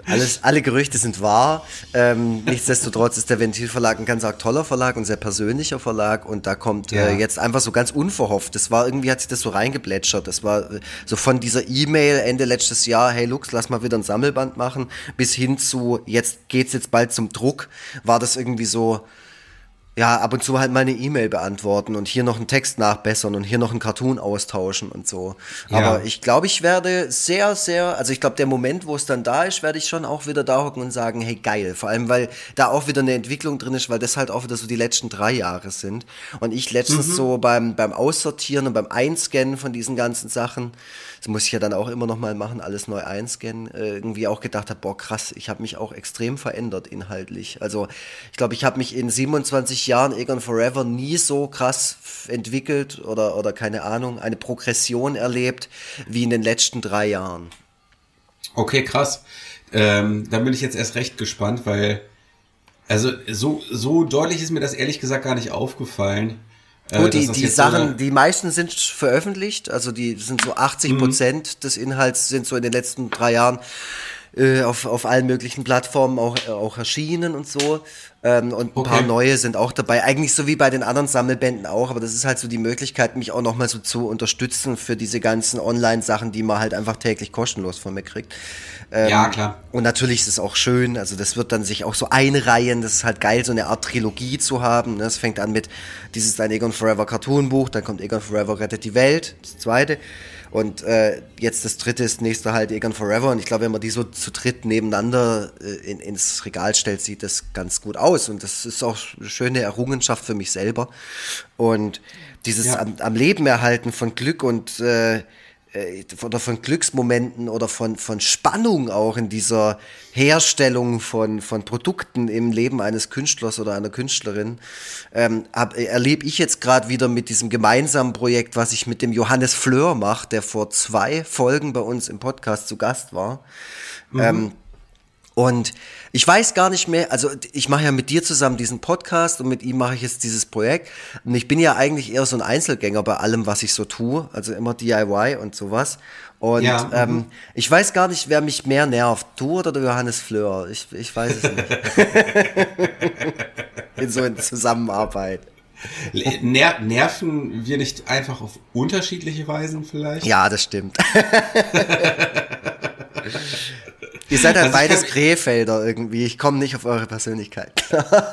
alles, alle Gerüchte sind wahr. Ähm, nichtsdestotrotz ist der Ventilverlag ein ganz toller Verlag und sehr persönlicher Verlag und da kommt äh, ja. äh, jetzt einfach so ganz unverhofft. Das war irgendwie hat sich das so reingeplätschert. Das war äh, so von dieser E-Mail Ende letztes Jahr, hey Lux, lass mal wieder ein Sammelband machen, bis hin zu jetzt geht's jetzt bald zum Druck, war das irgendwie so ja, ab und zu halt mal eine E-Mail beantworten und hier noch einen Text nachbessern und hier noch einen Cartoon austauschen und so. Ja. Aber ich glaube, ich werde sehr, sehr, also ich glaube, der Moment, wo es dann da ist, werde ich schon auch wieder da hocken und sagen, hey, geil. Vor allem, weil da auch wieder eine Entwicklung drin ist, weil das halt auch wieder so die letzten drei Jahre sind. Und ich letztens mhm. so beim, beim Aussortieren und beim Einscannen von diesen ganzen Sachen, das muss ich ja dann auch immer noch mal machen, alles neu einscannen, äh, irgendwie auch gedacht habe, boah, krass, ich habe mich auch extrem verändert inhaltlich. Also ich glaube, ich habe mich in 27 Jahren Egon Forever nie so krass entwickelt oder, oder keine Ahnung, eine Progression erlebt wie in den letzten drei Jahren.
Okay, krass. Ähm, dann bin ich jetzt erst recht gespannt, weil also so, so deutlich ist mir das ehrlich gesagt gar nicht aufgefallen.
Äh, Gut, die, die Sachen, so die meisten sind veröffentlicht, also die sind so 80 mhm. Prozent mhm. des Inhalts sind so in den letzten drei Jahren äh, auf, auf allen möglichen Plattformen auch, äh, auch erschienen und so. Ähm, und ein
Okay.
paar neue sind auch dabei. Eigentlich so wie bei den anderen Sammelbänden auch, aber das ist halt so die Möglichkeit, mich auch nochmal so zu unterstützen für diese ganzen Online-Sachen, die man halt einfach täglich kostenlos von mir kriegt. Ähm,
Ja, klar.
Und natürlich ist es auch schön, also das wird dann sich auch so einreihen, das ist halt geil, so eine Art Trilogie zu haben. ne? Es fängt an mit, dieses ist ein Egon Forever Cartoon-Buch, dann kommt Egon Forever rettet die Welt, das zweite. Und äh, jetzt das dritte ist nächste halt Egon Forever. Und ich glaube, wenn man die so zu dritt nebeneinander äh, in, ins Regal stellt, sieht das ganz gut aus. Und das ist auch eine schöne Errungenschaft für mich selber. Und dieses
Ja.
am, am Leben erhalten von Glück und äh, oder von Glücksmomenten oder von, von Spannung auch in dieser Herstellung von, von Produkten im Leben eines Künstlers oder einer Künstlerin, ähm, hab, erlebe ich jetzt gerade wieder mit diesem gemeinsamen Projekt, was ich mit dem Johannes Fleur mache, der vor zwei Folgen bei uns im Podcast zu Gast war. Ähm, und ich weiß gar nicht mehr, also ich mache ja mit dir zusammen diesen Podcast und mit ihm mache ich jetzt dieses Projekt. Und ich bin ja eigentlich eher so ein Einzelgänger bei allem, was ich so tue, also immer DIY und sowas. Und
Ja,
ähm, ich weiß gar nicht, wer mich mehr nervt, du oder der Johannes Fleur. Ich, ich weiß es nicht. in so einer Zusammenarbeit.
Ner nerven wir nicht einfach auf unterschiedliche Weisen vielleicht?
Ja, das stimmt. Ihr seid halt
Also
beides
kann-
Krefelder irgendwie. Ich komme nicht auf eure Persönlichkeit.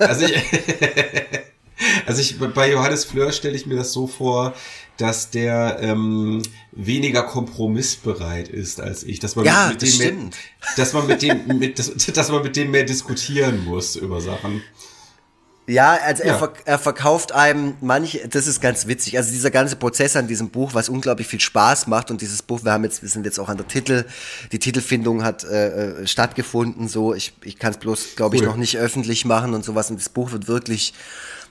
Also ich, also ich bei Johannes Fleur stelle ich mir das so vor, dass der ähm, weniger kompromissbereit ist als ich, dass man
Ja,
mit
das
dem mehr,
stimmt.
dass man mit dem mit dass, dass man mit dem mehr diskutieren muss über Sachen.
Ja, also er,
Ja.
verk er verkauft einem manche, das ist ganz witzig. Also dieser ganze Prozess an diesem Buch, was unglaublich viel Spaß macht und dieses Buch, wir haben jetzt, wir sind jetzt auch an der Titel, die Titelfindung hat äh, äh, stattgefunden. So, ich, ich kann es bloß, glaube ich,
Cool.
noch nicht öffentlich machen und sowas. Und das Buch wird wirklich,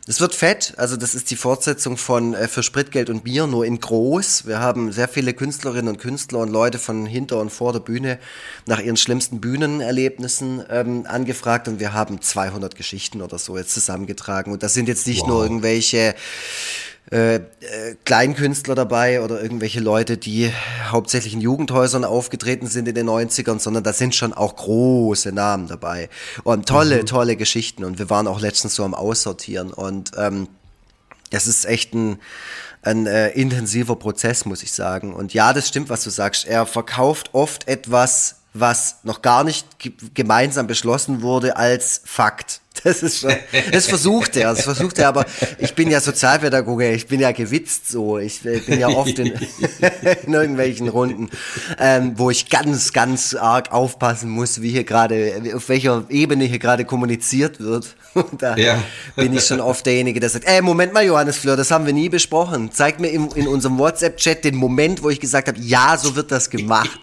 es wird fett. Also das ist die Fortsetzung von äh, für Spritgeld und Bier, nur in groß. Wir haben sehr viele Künstlerinnen und Künstler und Leute von hinter und vor der Bühne nach ihren schlimmsten Bühnenerlebnissen ähm, angefragt und wir haben 200 Geschichten oder so jetzt zusammengetragen. Und das sind jetzt nicht
Wow.
nur irgendwelche äh, äh, Kleinkünstler dabei oder irgendwelche Leute, die hauptsächlich in Jugendhäusern aufgetreten sind in den 90ern, sondern da sind schon auch große Namen dabei. Und tolle, tolle Geschichten. Und wir waren auch letztens so am Aussortieren. Und ähm, das ist echt ein, ein äh, intensiver Prozess, muss ich sagen. Und ja, das stimmt, was du sagst. Er verkauft oft etwas, was noch gar nicht ge gemeinsam beschlossen wurde, als Fakt. Das ist schon, das versucht er, das versucht er, aber ich bin ja Sozialpädagoge, ich bin ja gewitzt so, ich äh, bin ja oft in, in irgendwelchen Runden, ähm, wo ich ganz, ganz arg aufpassen muss, wie hier gerade, auf welcher Ebene hier gerade kommuniziert wird. Und da
Ja.
bin ich schon oft derjenige, der sagt, ey, Moment mal, Johannes Fleur, das haben wir nie besprochen. Zeig mir im, in unserem WhatsApp-Chat den Moment, wo ich gesagt habe, ja, so wird das gemacht.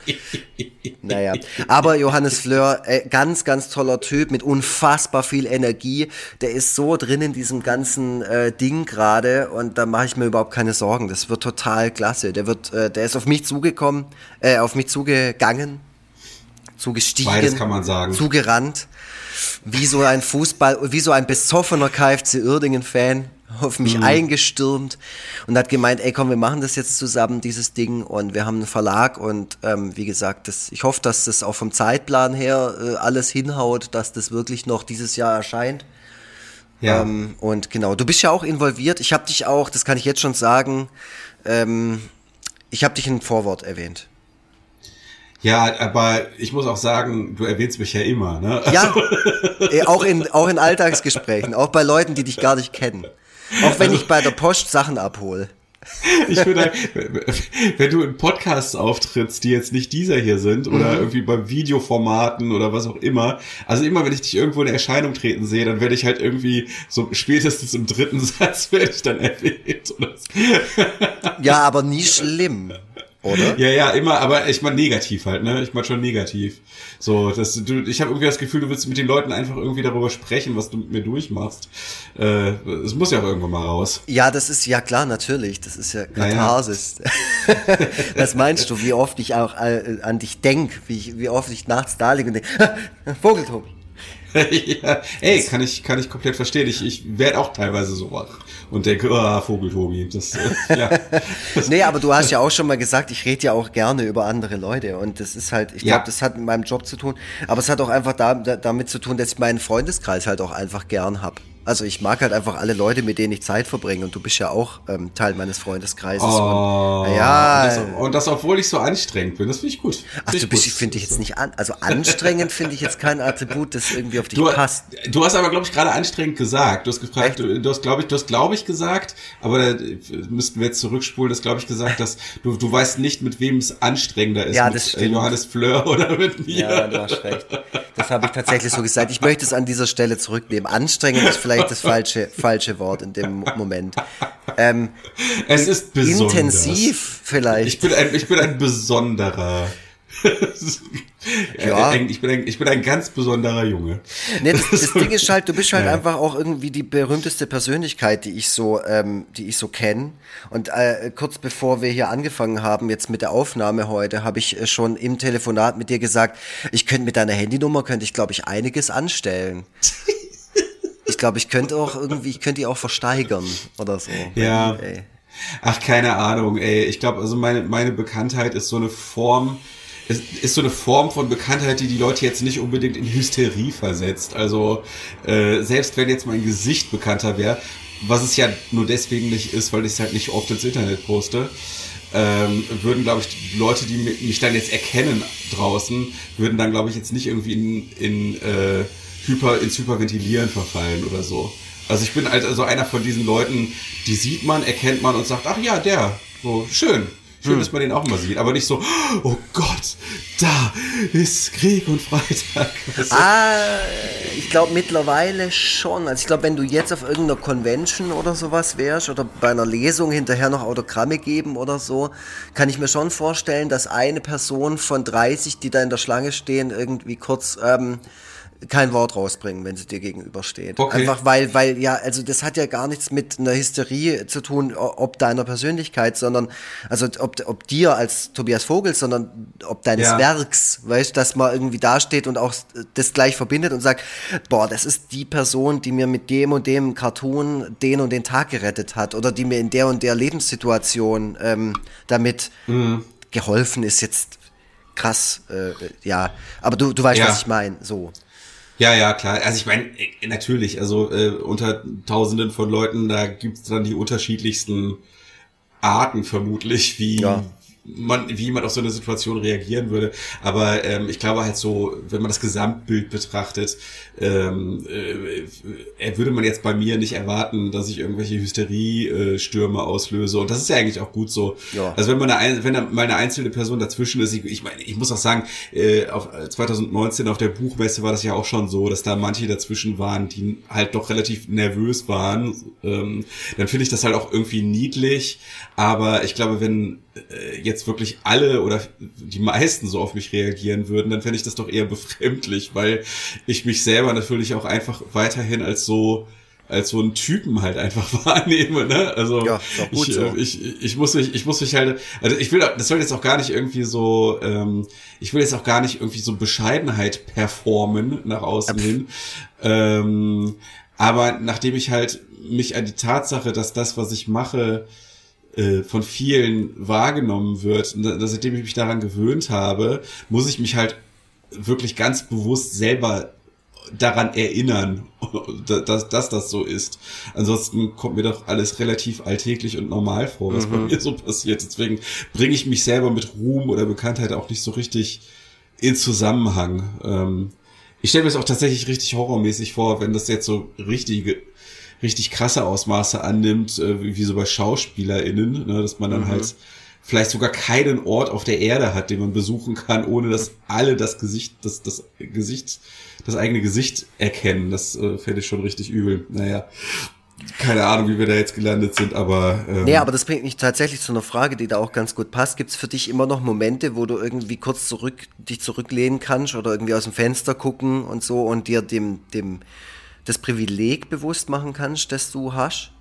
Naja, aber Johannes Fleur, äh, ganz, ganz toller Typ mit unfassbar viel Energie. Der ist so drin in diesem ganzen äh, Ding gerade und da mache ich mir überhaupt keine Sorgen. Das wird total klasse. Der wird, äh, der ist auf mich zugekommen, äh, auf mich zugegangen, zugestiegen,
Beides kann man sagen.
zugerannt, wie so ein Fußball, wie so ein besoffener KFC Uerdingen-Fan auf
Mhm.
mich eingestürmt und hat gemeint, ey komm, wir machen das jetzt zusammen, dieses Ding und wir haben einen Verlag und ähm, wie gesagt, das, ich hoffe, dass das auch vom Zeitplan her äh, alles hinhaut, dass das wirklich noch dieses Jahr erscheint.
Ja.
Ähm, und genau, du bist ja auch involviert. Ich habe dich auch, das kann ich jetzt schon sagen, ähm, ich habe dich in Vorwort erwähnt.
Ja, aber ich muss auch sagen, du erwähnst mich ja immer, ne?
Ja, äh, auch in, auch in Alltagsgesprächen, auch bei Leuten, die dich gar nicht kennen. Auch wenn ich bei der Post Sachen abhole.
Ich finde, wenn du in Podcasts auftrittst, die jetzt nicht dieser hier sind oder
Mhm.
irgendwie bei Videoformaten oder was auch immer, also immer wenn ich dich irgendwo in Erscheinung treten sehe, dann werde ich halt irgendwie so spätestens im dritten Satz werde ich dann erwähnt. So.
Ja, aber nie schlimm, oder?
Ja, ja, immer, aber ich meine negativ halt, ne? Ich meine schon negativ. So, das, du, ich habe irgendwie das Gefühl, du willst mit den Leuten einfach irgendwie darüber sprechen, was du mit mir durchmachst. Äh, es muss ja auch irgendwann mal raus.
Ja, das ist ja klar, natürlich. Das ist ja. Katharsis. Was meinst du, wie oft ich auch äh, an dich denk, wie, ich, wie oft ich nachts da liege und denke, Vogeltobi.
ja, ey, kann ich, kann ich komplett verstehen. Ich, ich werde auch teilweise so wach und denke, oh, Vogeltobi. Das, äh, ja.
nee, aber du hast ja auch schon mal gesagt, ich rede ja auch gerne über andere Leute. Und das ist halt, ich glaube, ja. das hat mit meinem Job zu tun. Aber es hat auch einfach da, damit zu tun, dass ich meinen Freundeskreis halt auch einfach gern hab. Also ich mag halt einfach alle Leute, mit denen ich Zeit verbringe. Und du bist ja auch ähm, Teil meines Freundeskreises.
Oh, und, ja. Und das, und das, obwohl ich so anstrengend bin. Das finde ich gut.
Ach, du bist, finde ich jetzt nicht an. Also anstrengend finde ich jetzt kein Attribut, das irgendwie auf dich
du,
passt.
Du hast aber, glaube ich, gerade anstrengend gesagt. Du hast gefragt, du, du, hast, glaube ich, du hast, glaube ich, gesagt, aber da müssten wir jetzt zurückspulen, das glaube ich gesagt, dass du, du weißt nicht, mit wem es anstrengender ist.
Ja, das
mit
stimmt.
Johannes Fleur oder mit mir.
Ja, du hast recht. Das habe ich tatsächlich so gesagt. Ich möchte es an dieser Stelle zurücknehmen. Anstrengend ist vielleicht vielleicht das falsche, falsche Wort in dem Moment. Ähm,
es ist besonders.
Intensiv vielleicht.
Ich bin ein, ich bin ein besonderer. ja. Ich bin, ein, ich bin ein ganz besonderer Junge.
Nee, das, das Ding ist halt, du bist halt ja. einfach auch irgendwie die berühmteste Persönlichkeit, die ich so, ähm, die ich so kenne. Und äh, kurz bevor wir hier angefangen haben, jetzt mit der Aufnahme heute, habe ich äh, schon im Telefonat mit dir gesagt, ich könnte mit deiner Handynummer, könnte ich glaube ich einiges anstellen. Ich glaube, ich könnte auch irgendwie, ich könnte die auch versteigern oder so.
Ja. Ey. Ach, keine Ahnung, ey. Ich glaube, also meine, meine Bekanntheit ist so eine Form, ist, ist so eine Form von Bekanntheit, die die Leute jetzt nicht unbedingt in Hysterie versetzt. Also äh, selbst wenn jetzt mein Gesicht bekannter wäre, was es ja nur deswegen nicht ist, weil ich es halt nicht oft ins Internet poste, ähm, würden, glaube ich, die Leute, die mich dann jetzt erkennen draußen, würden dann, glaube ich, jetzt nicht irgendwie in, in äh, hyper, ins Hyperventilieren verfallen oder so. Also ich bin halt also einer von diesen Leuten, die sieht man, erkennt man und sagt, ach ja, der, so schön. Schön, hm. dass man den auch mal sieht, aber nicht so, oh Gott, da ist Krieg und Freitag.
Ah, ich glaube mittlerweile schon. Also ich glaube, wenn du jetzt auf irgendeiner Convention oder sowas wärst oder bei einer Lesung hinterher noch Autogramme geben oder so, kann ich mir schon vorstellen, dass eine Person von 30, die da in der Schlange stehen, irgendwie kurz ähm, kein Wort rausbringen, wenn sie dir gegenübersteht. Okay. Einfach weil, weil, ja, also das hat ja gar nichts mit einer Hysterie zu tun, ob deiner Persönlichkeit, sondern, also ob, ob dir als Tobias Vogel, sondern ob deines ja. Werks, weißt, dass man irgendwie dasteht und auch das gleich verbindet und sagt, boah, das ist die Person, die mir mit dem und dem Cartoon den und den Tag gerettet hat oder die mir in der und der Lebenssituation ähm, damit mhm. geholfen ist, jetzt krass, äh, ja. Aber du, du weißt, ja. was ich meine, so.
Ja, ja, klar. Also ich meine, äh, natürlich, also äh, unter Tausenden von Leuten, da gibt's dann die unterschiedlichsten Arten vermutlich, wie, ja man, wie man auf so eine Situation reagieren würde. Aber ähm, ich glaube halt so, wenn man das Gesamtbild betrachtet, ähm, äh, würde man jetzt bei mir nicht erwarten, dass ich irgendwelche Hysterie-Stürme auslöse. Und das ist ja eigentlich auch gut so. Ja. Also wenn man eine, wenn da mal eine einzelne Person dazwischen ist, ich, ich meine, ich muss auch sagen, äh, auf 2019 auf der Buchmesse war das ja auch schon so, dass da manche dazwischen waren, die halt doch relativ nervös waren. Ähm, dann finde ich das halt auch irgendwie niedlich. Aber ich glaube, wenn äh, jetzt wirklich alle oder die meisten so auf mich reagieren würden, dann fände ich das doch eher befremdlich, weil ich mich selber natürlich auch einfach weiterhin als so als so einen Typen halt einfach wahrnehme, ne? Also ja, ich, so. ich, ich muss mich, ich muss mich halt, also ich will, das soll jetzt auch gar nicht irgendwie so, ähm, ich will jetzt auch gar nicht irgendwie so Bescheidenheit performen nach außen hin. Ähm, aber nachdem ich halt mich an die Tatsache, dass das, was ich mache, äh, von vielen wahrgenommen wird, und seitdem ich mich daran gewöhnt habe, muss ich mich halt wirklich ganz bewusst selber daran erinnern, dass, dass das so ist. Ansonsten kommt mir doch alles relativ alltäglich und normal vor, was mhm. bei mir so passiert. Deswegen bringe ich mich selber mit Ruhm oder Bekanntheit auch nicht so richtig in Zusammenhang. Ähm, ich stelle mir es auch tatsächlich richtig horrormäßig vor, wenn das jetzt so richtige richtig krasse Ausmaße annimmt, äh, wie, wie so bei SchauspielerInnen, ne, dass man dann mhm. halt vielleicht sogar keinen Ort auf der Erde hat, den man besuchen kann, ohne dass alle das Gesicht, das, das Gesicht, das eigene Gesicht erkennen. Das äh, fände ich schon richtig übel. Naja. Keine Ahnung, wie wir da jetzt gelandet sind, aber.
Ähm nee, aber das bringt mich tatsächlich zu einer Frage, die da auch ganz gut passt. Gibt es für dich immer noch Momente, wo du irgendwie kurz zurück, dich zurücklehnen kannst oder irgendwie aus dem Fenster gucken und so und dir dem, dem, das Privileg bewusst machen kannst, das du hast?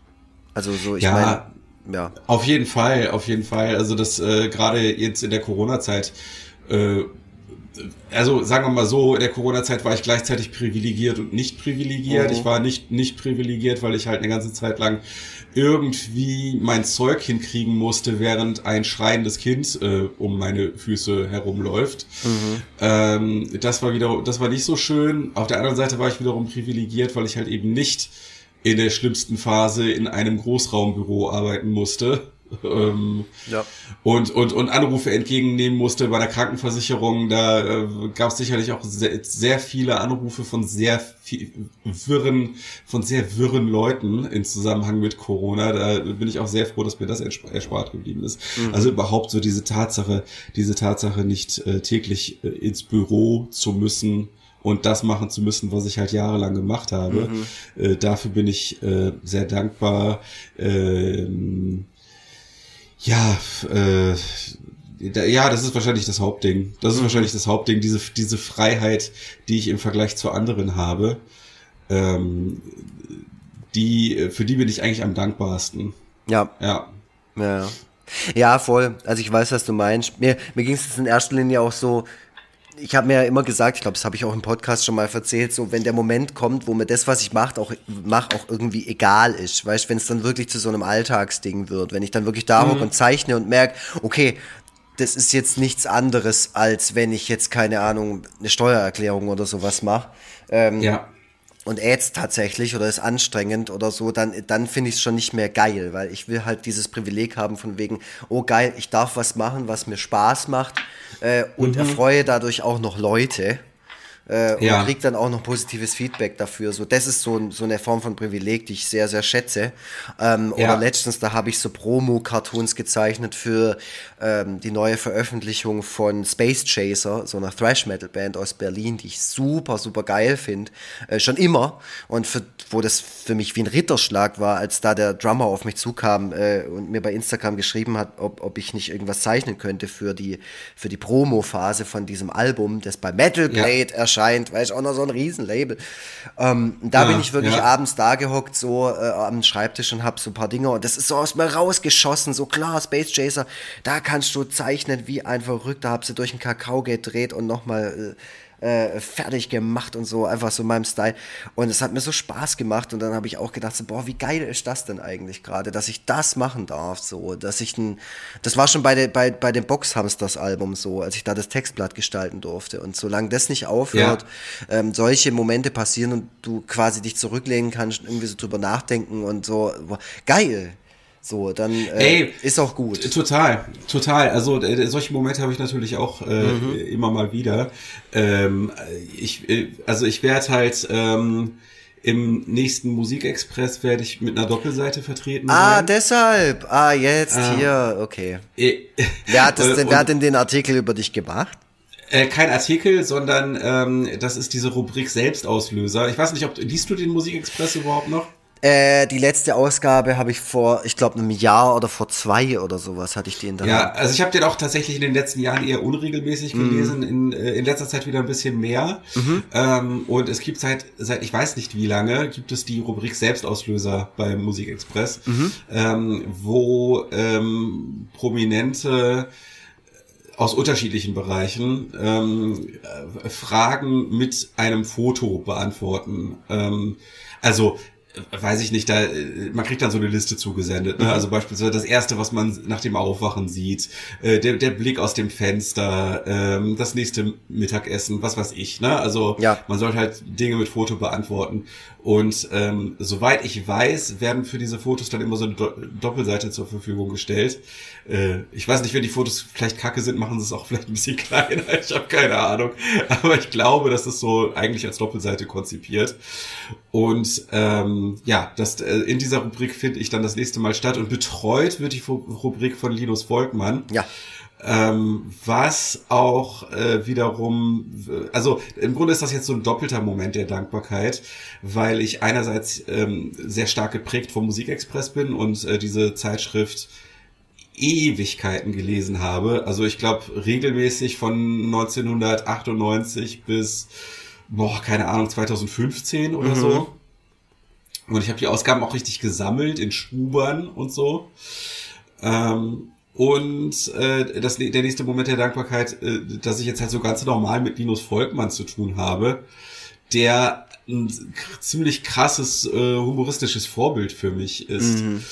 Also so, ich ja, meine,
ja. Auf jeden Fall, auf jeden Fall. Also das äh, gerade jetzt in der Corona-Zeit äh, also sagen wir mal so, in der Corona-Zeit war ich gleichzeitig privilegiert und nicht privilegiert.
Mhm.
Ich war nicht, nicht privilegiert, weil ich halt eine ganze Zeit lang irgendwie mein Zeug hinkriegen musste, während ein schreiendes Kind äh, um meine Füße herumläuft.
Mhm.
Ähm, das war wieder, das war nicht so schön. Auf der anderen Seite war ich wiederum privilegiert, weil ich halt eben nicht in der schlimmsten Phase in einem Großraumbüro arbeiten musste. Ähm,
Ja.
und, und, und Anrufe entgegennehmen musste bei der Krankenversicherung. Da äh, gab es sicherlich auch sehr, sehr viele Anrufe von sehr viel, wirren, von sehr wirren Leuten in Zusammenhang mit Corona. Da bin ich auch sehr froh, dass mir das ersp- erspart geblieben ist. Also überhaupt so diese Tatsache, diese Tatsache nicht äh, täglich äh, ins Büro zu müssen und das machen zu müssen, was ich halt jahrelang gemacht habe. Äh, dafür bin ich äh, sehr dankbar. Ähm, ja, äh, ja, das ist wahrscheinlich das Hauptding. Das ist wahrscheinlich das Hauptding, diese, diese Freiheit, die ich im Vergleich zu anderen habe. Ähm, die, für die bin ich eigentlich am dankbarsten.
Ja,
Ja.
Ja, ja. voll. Also ich weiß, was du meinst. Mir, mir ging es in erster Linie auch so, ich habe mir ja immer gesagt, ich glaube, das habe ich auch im Podcast schon mal erzählt, so wenn der Moment kommt, wo mir das, was ich mache, auch mach, auch irgendwie egal ist, weißt, wenn es dann wirklich zu so einem Alltagsding wird, wenn ich dann wirklich da hocke und zeichne und merke, okay, das ist jetzt nichts anderes, als wenn ich jetzt keine Ahnung eine Steuererklärung oder sowas mache. Ähm,
Ja.
Und ätzt tatsächlich oder ist anstrengend oder so, dann, dann finde ich es schon nicht mehr geil, weil ich will halt dieses Privileg haben von wegen, oh geil, ich darf was machen, was mir Spaß macht äh, und erfreue dadurch auch noch Leute äh,
Ja.
und krieg dann auch noch positives Feedback dafür. So, das ist so, so eine Form von Privileg, die ich sehr, sehr schätze. Ähm,
Ja.
Oder letztens, da habe ich so Promo-Cartoons gezeichnet für ähm, die neue Veröffentlichung von Space Chaser, so einer Thrash-Metal-Band aus Berlin, die ich super, super geil finde. Äh, schon immer. Und für, wo das für mich wie ein Ritterschlag war, als da der Drummer auf mich zukam äh, und mir bei Instagram geschrieben hat, ob, ob ich nicht irgendwas zeichnen könnte für die, für die Promo-Phase von diesem Album, das bei Metal
Ja.
Blade erscheint, weil ich auch noch so ein Riesenlabel. Ähm, da
Ja,
bin ich wirklich
ja.
abends da gehockt, so äh, am Schreibtisch und hab so ein paar Dinge und das ist so aus mir rausgeschossen, so klar, Space Chaser, da kannst du zeichnen wie ein Verrückter, hab sie durch den Kakao gedreht und nochmal äh, fertig gemacht und so, einfach so in meinem Style. Und es hat mir so Spaß gemacht und dann habe ich auch gedacht, so, boah, wie geil ist das denn eigentlich gerade, dass ich das machen darf, so, dass ich ein, das war schon bei, der, bei, bei dem Boxhamsters-Album so, als ich da das Textblatt gestalten durfte. Und solange das nicht aufhört, ähm, solche Momente passieren und du quasi dich zurücklehnen kannst, irgendwie so drüber nachdenken und so, boah, geil. So, dann äh,
Ey,
ist auch gut.
Total, total. Also äh, solche Momente habe ich natürlich auch äh,
Mhm.
immer mal wieder. Ähm, ich, äh, also ich werde halt ähm, im nächsten Musikexpress werde ich mit einer Doppelseite vertreten
Ah,
sein.
deshalb. Ah, jetzt hier, okay.
Äh,
Wer hat, das denn, wer hat denn den Artikel über dich gemacht?
Äh, kein Artikel, sondern ähm, das ist diese Rubrik Selbstauslöser. Ich weiß nicht, ob liest du den Musikexpress überhaupt noch?
Äh, die letzte Ausgabe habe ich vor, ich glaube, einem Jahr oder vor zwei oder sowas hatte ich die in der
Ja, also ich habe den auch tatsächlich in den letzten Jahren eher unregelmäßig gelesen, in, äh, in letzter Zeit wieder ein bisschen mehr. Ähm, und es gibt seit, seit ich weiß nicht wie lange, gibt es die Rubrik Selbstauslöser beim Musikexpress, ähm, wo ähm, prominente aus unterschiedlichen Bereichen ähm, äh, Fragen mit einem Foto beantworten. Ähm, also äh, weiß ich nicht, da äh, man kriegt dann so eine Liste zugesendet. Ne? Also beispielsweise das erste, was man nach dem Aufwachen sieht, äh, der, der Blick aus dem Fenster, ähm, das nächste Mittagessen, was weiß ich. Ne? Also
Ja.
man sollte halt Dinge mit Foto beantworten. Und ähm, soweit ich weiß, werden für diese Fotos dann immer so eine Do Doppelseite zur Verfügung gestellt. Äh, ich weiß nicht, wenn die Fotos vielleicht kacke sind, machen sie es auch vielleicht ein bisschen kleiner. Ich habe keine Ahnung. Aber ich glaube, das ist so eigentlich als Doppelseite konzipiert. Und ähm, ja, das, äh, in dieser Rubrik finde ich dann das nächste Mal statt. Und betreut wird die Rubrik von Linus Volkmann.
Ja.
Ähm, was auch äh, wiederum, also im Grunde ist das jetzt so ein doppelter Moment der Dankbarkeit, weil ich einerseits ähm, sehr stark geprägt vom Musikexpress bin und äh, diese Zeitschrift Ewigkeiten gelesen habe. Also ich glaube regelmäßig von 1998 bis, boah, keine Ahnung, 2015 oder so. Und ich habe die Ausgaben auch richtig gesammelt in Schubern und so. Ähm, Und äh, das, der nächste Moment der Dankbarkeit, äh, dass ich jetzt halt so ganz normal mit Linus Volkmann zu tun habe, der ein ziemlich krasses äh, humoristisches Vorbild für mich ist. Mhm.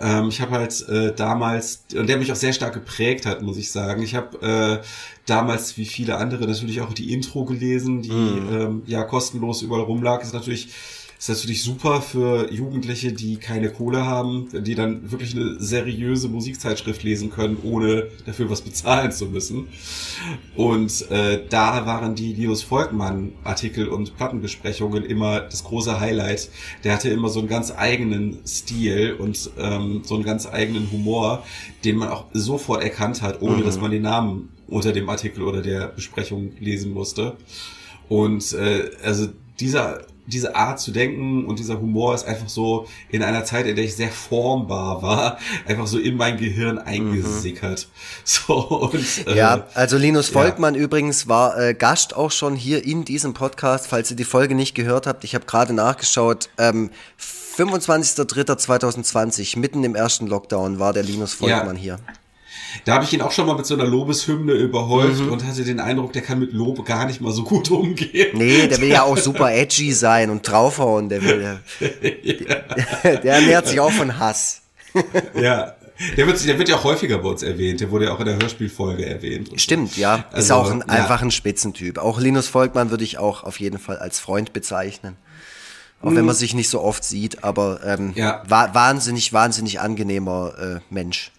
Ähm, ich habe halt äh, damals, und der mich auch sehr stark geprägt hat, muss ich sagen. Ich habe äh, damals, wie viele andere, natürlich auch die Intro gelesen, die mhm. ähm, ja kostenlos überall rumlag. Ist natürlich ist natürlich super für Jugendliche, die keine Kohle haben, die dann wirklich eine seriöse Musikzeitschrift lesen können, ohne dafür was bezahlen zu müssen. Und äh, da waren die Linus Volkmann Artikel und Plattenbesprechungen immer das große Highlight. Der hatte immer so einen ganz eigenen Stil und ähm, so einen ganz eigenen Humor, den man auch sofort erkannt hat, ohne mhm. dass man den Namen unter dem Artikel oder der Besprechung lesen musste. Und äh, also dieser diese Art zu denken und dieser Humor ist einfach so in einer Zeit, in der ich sehr formbar war, einfach so in mein Gehirn eingesickert. Mhm. So und
äh, ja, also Linus Volkmann ja. übrigens war äh, Gast auch schon hier in diesem Podcast, falls ihr die Folge nicht gehört habt. Ich habe gerade nachgeschaut. Ähm, 25.03.2020, mitten im ersten Lockdown, war der Linus Volkmann ja. hier.
Da habe ich ihn auch schon mal mit so einer Lobeshymne überhäuft mhm. und hatte den Eindruck, der kann mit Lob gar nicht mal so gut umgehen.
Nee, der will ja auch super edgy sein und draufhauen, der will. ja. der ernährt sich auch von Hass.
ja, der wird, der wird ja auch häufiger bei uns erwähnt. Der wurde ja auch in der Hörspielfolge erwähnt.
Stimmt, ja. Also, ist auch ein, ja. einfach ein Spitzentyp. Auch Linus Volkmann würde ich auch auf jeden Fall als Freund bezeichnen. Auch mhm. wenn man sich nicht so oft sieht, aber ähm, ja. wa wahnsinnig, wahnsinnig angenehmer äh, Mensch.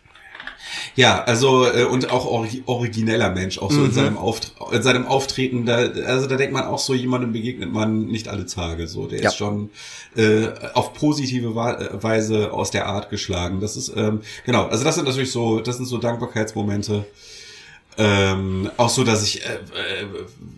Ja, also äh, und auch origineller Mensch, auch so mhm. in seinem Auft in seinem Auftreten, da, also da denkt man auch so jemandem begegnet man nicht alle Tage so, der ja. ist schon äh, auf positive äh, Weise aus der Art geschlagen. Das ist ähm, genau, also das sind natürlich so, das sind so Dankbarkeitsmomente. Ähm, auch so, dass ich äh, äh,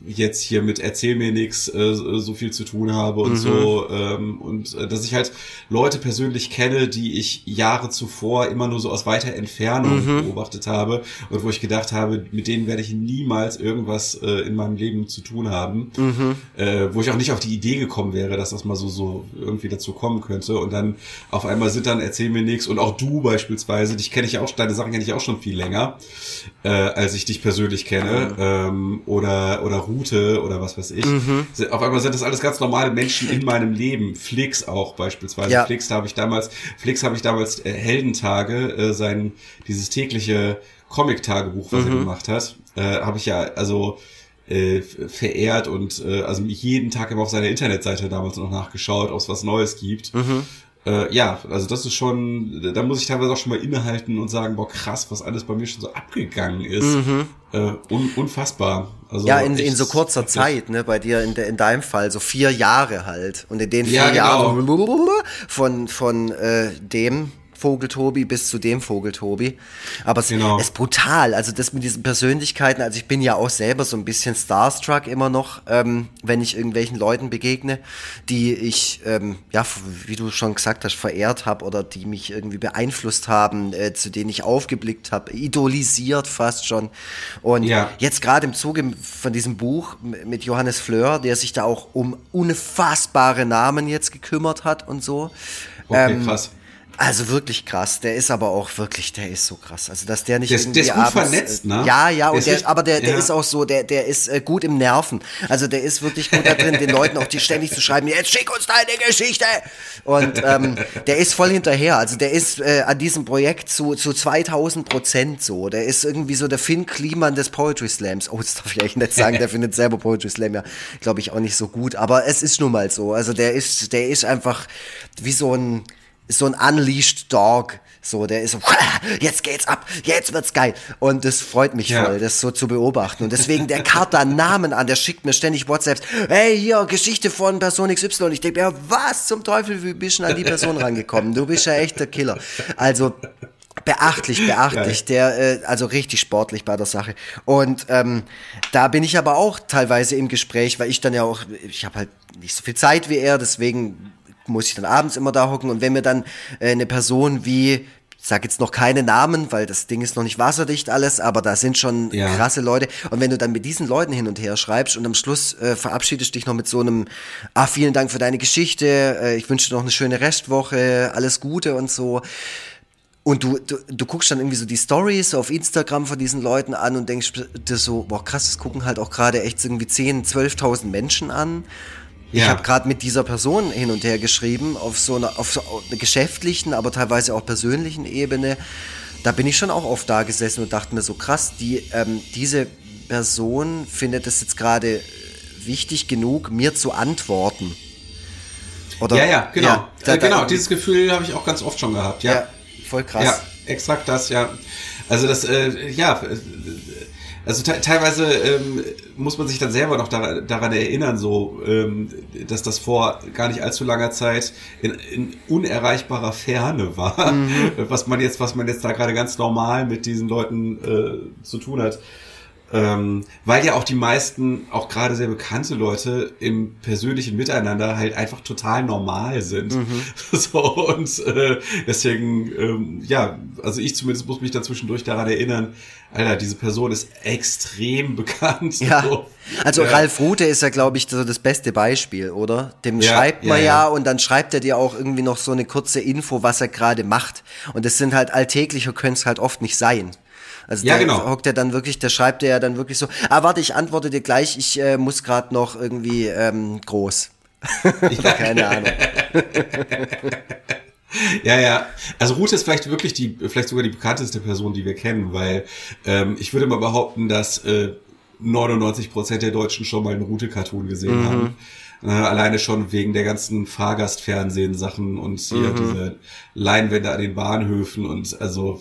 jetzt hier mit Erzähl mir nix äh, so viel zu tun habe und mhm. so ähm, und äh, dass ich halt Leute persönlich kenne, die ich Jahre zuvor immer nur so aus weiter Entfernung mhm. beobachtet habe und wo ich gedacht habe, mit denen werde ich niemals irgendwas äh, in meinem Leben zu tun haben, mhm. äh, wo ich auch nicht auf die Idee gekommen wäre, dass das mal so so irgendwie dazu kommen könnte und dann auf einmal sind dann Erzähl mir nix und auch du beispielsweise, dich kenne ich auch, deine Sachen kenne ich auch schon viel länger, äh, als ich dich persönlich kenne, ähm, oder, oder Route oder was weiß ich. Mhm. Auf einmal sind das alles ganz normale Menschen in meinem Leben. Flix auch beispielsweise. Ja. Flix habe ich damals, Flix habe ich damals äh, Heldentage, äh, sein, dieses tägliche Comic-Tagebuch, was mhm. er gemacht hat, äh, habe ich ja, also, äh, verehrt und äh, also jeden Tag immer auf seiner Internetseite damals noch nachgeschaut, ob es was Neues gibt. Mhm. Äh, ja, also das ist schon, da muss ich teilweise auch schon mal innehalten und sagen, boah, krass, was alles bei mir schon so abgegangen ist. Mhm. Äh, un, unfassbar.
Also ja, in, in so kurzer. Zeit, ne, bei dir in, de, in deinem Fall, so vier Jahre halt. Und in den vier ja, genau. Jahren von, von äh, dem Vogeltobi bis zu dem Vogeltobi. Aber es genau. ist brutal. Also das mit diesen Persönlichkeiten, also ich bin ja auch selber so ein bisschen starstruck immer noch, ähm, wenn ich irgendwelchen Leuten begegne, die ich, ähm, ja, wie du schon gesagt hast, verehrt habe oder die mich irgendwie beeinflusst haben, äh, zu denen ich aufgeblickt habe, idolisiert fast schon. Und ja. jetzt gerade im Zuge von diesem Buch mit Johannes Fleur, der sich da auch um unfassbare Namen jetzt gekümmert hat und so. Okay, ähm, krass also wirklich krass. Der ist aber auch wirklich, der ist so krass. Also dass der nicht
der ist,
irgendwie
der ist gut abends, vernetzt, ne?
Ja, ja. Der und der, aber der, der ja. ist auch so, der, der ist äh, gut im Nerven. Also der ist wirklich gut da drin, den Leuten auch die ständig zu schreiben. Jetzt schick uns deine Geschichte. Und ähm, der ist voll hinterher. Also der ist äh, an diesem Projekt zu zu 2000 Prozent so. Der ist irgendwie so der Finn Kliman des Poetry Slams. Oh, das darf ich eigentlich nicht sagen. Der findet selber Poetry Slam ja, glaube ich, auch nicht so gut. Aber es ist nun mal so. Also der ist, der ist einfach wie so ein so ein unleashed Dog. So, der ist so, jetzt geht's ab, jetzt wird's geil. Und das freut mich ja. voll, das so zu beobachten. Und deswegen, der karrt da Namen an, der schickt mir ständig WhatsApps, hey, hier, Geschichte von Person XY. Und ich denke mir, was zum Teufel, wie bist du an die Person rangekommen? Du bist ja echt der Killer. Also, beachtlich, beachtlich. Der, äh, also richtig sportlich bei der Sache. Und ähm, da bin ich aber auch teilweise im Gespräch, weil ich dann ja auch, ich habe halt nicht so viel Zeit wie er, deswegen muss ich dann abends immer da hocken und wenn mir dann äh, eine Person wie ich sag jetzt noch keine Namen, weil das Ding ist noch nicht wasserdicht alles, aber da sind schon ja. krasse Leute. Und wenn du dann mit diesen Leuten hin und her schreibst und am Schluss äh, verabschiedest dich noch mit so einem, ah, vielen Dank für deine Geschichte, äh, ich wünsche dir noch eine schöne Restwoche, alles Gute und so. und du, du, du guckst dann irgendwie so die Stories auf Instagram von diesen Leuten an und denkst dir so, boah krass, das gucken halt auch gerade echt irgendwie 10, 12.000 Menschen an. Ja. Ich habe gerade mit dieser Person hin und her geschrieben, auf so einer, auf so einer geschäftlichen, aber teilweise auch persönlichen Ebene. Da bin ich schon auch oft da gesessen und dachte mir so krass, die, ähm, diese Person findet es jetzt gerade wichtig genug, mir zu antworten.
Oder, ja, ja, genau. Ja, da, äh, genau, dieses Gefühl habe ich auch ganz oft schon gehabt, ja. ja
voll krass.
Ja, exakt das, ja. Also das, äh, ja, also te teilweise ähm, muss man sich dann selber noch daran, daran erinnern, so, ähm, dass das vor gar nicht allzu langer Zeit in, in unerreichbarer Ferne war, mhm. was man jetzt, was man jetzt da gerade ganz normal mit diesen Leuten äh, zu tun hat. Ähm, weil ja auch die meisten, auch gerade sehr bekannte Leute im persönlichen Miteinander halt einfach total normal sind. Mhm. So, und äh, deswegen, ähm, ja, also ich zumindest muss mich da zwischendurch daran erinnern, Alter, diese Person ist extrem bekannt.
Ja. So. Also ja. Ralf Rute ist ja, glaube ich, so das beste Beispiel, oder? Dem ja, schreibt man ja, ja, und dann schreibt er dir auch irgendwie noch so eine kurze Info, was er gerade macht. Und das sind halt alltäglicher, können es halt oft nicht sein. Also ja, genau. hockt er dann wirklich, der schreibt er ja dann wirklich so, ah, warte, ich antworte dir gleich, ich äh, muss gerade noch irgendwie ähm, groß. Keine Ahnung.
Ja, ja. Also Ruth ist vielleicht wirklich die, vielleicht sogar die bekannteste Person, die wir kennen, weil ähm, ich würde mal behaupten, dass äh, 99 Prozent der Deutschen schon mal einen Rute-Cartoon gesehen mhm. haben. Äh, alleine schon wegen der ganzen Fahrgastfernsehen-Sachen und hier mhm. diese Leinwände an den Bahnhöfen und also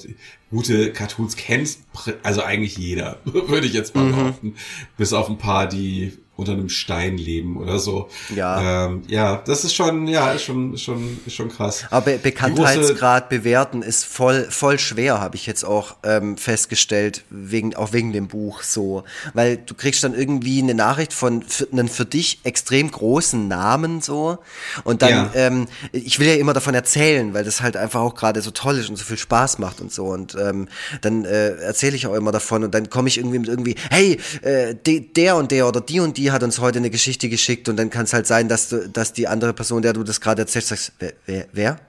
gute Cartoons kennt also eigentlich jeder, würde ich jetzt mal mhm. behaupten. Bis auf ein paar, die unter einem Stein leben oder so. Ja. Ähm, ja, das ist schon, ja, ist schon, schon, ist schon krass.
Aber Bekanntheitsgrad bewerten ist voll, voll schwer, habe ich jetzt auch ähm, festgestellt, wegen, auch wegen dem Buch so. Weil du kriegst dann irgendwie eine Nachricht von für, einen für dich extrem großen Namen so. Und dann, ja. ähm, ich will ja immer davon erzählen, weil das halt einfach auch gerade so toll ist und so viel Spaß macht und so. Und ähm, dann äh, erzähle ich auch immer davon und dann komme ich irgendwie mit irgendwie, hey, äh, de, der und der oder die und die die hat uns heute eine Geschichte geschickt und dann kann es halt sein, dass du, dass die andere Person, der du das gerade erzählst, sagst, wer, wer, wer?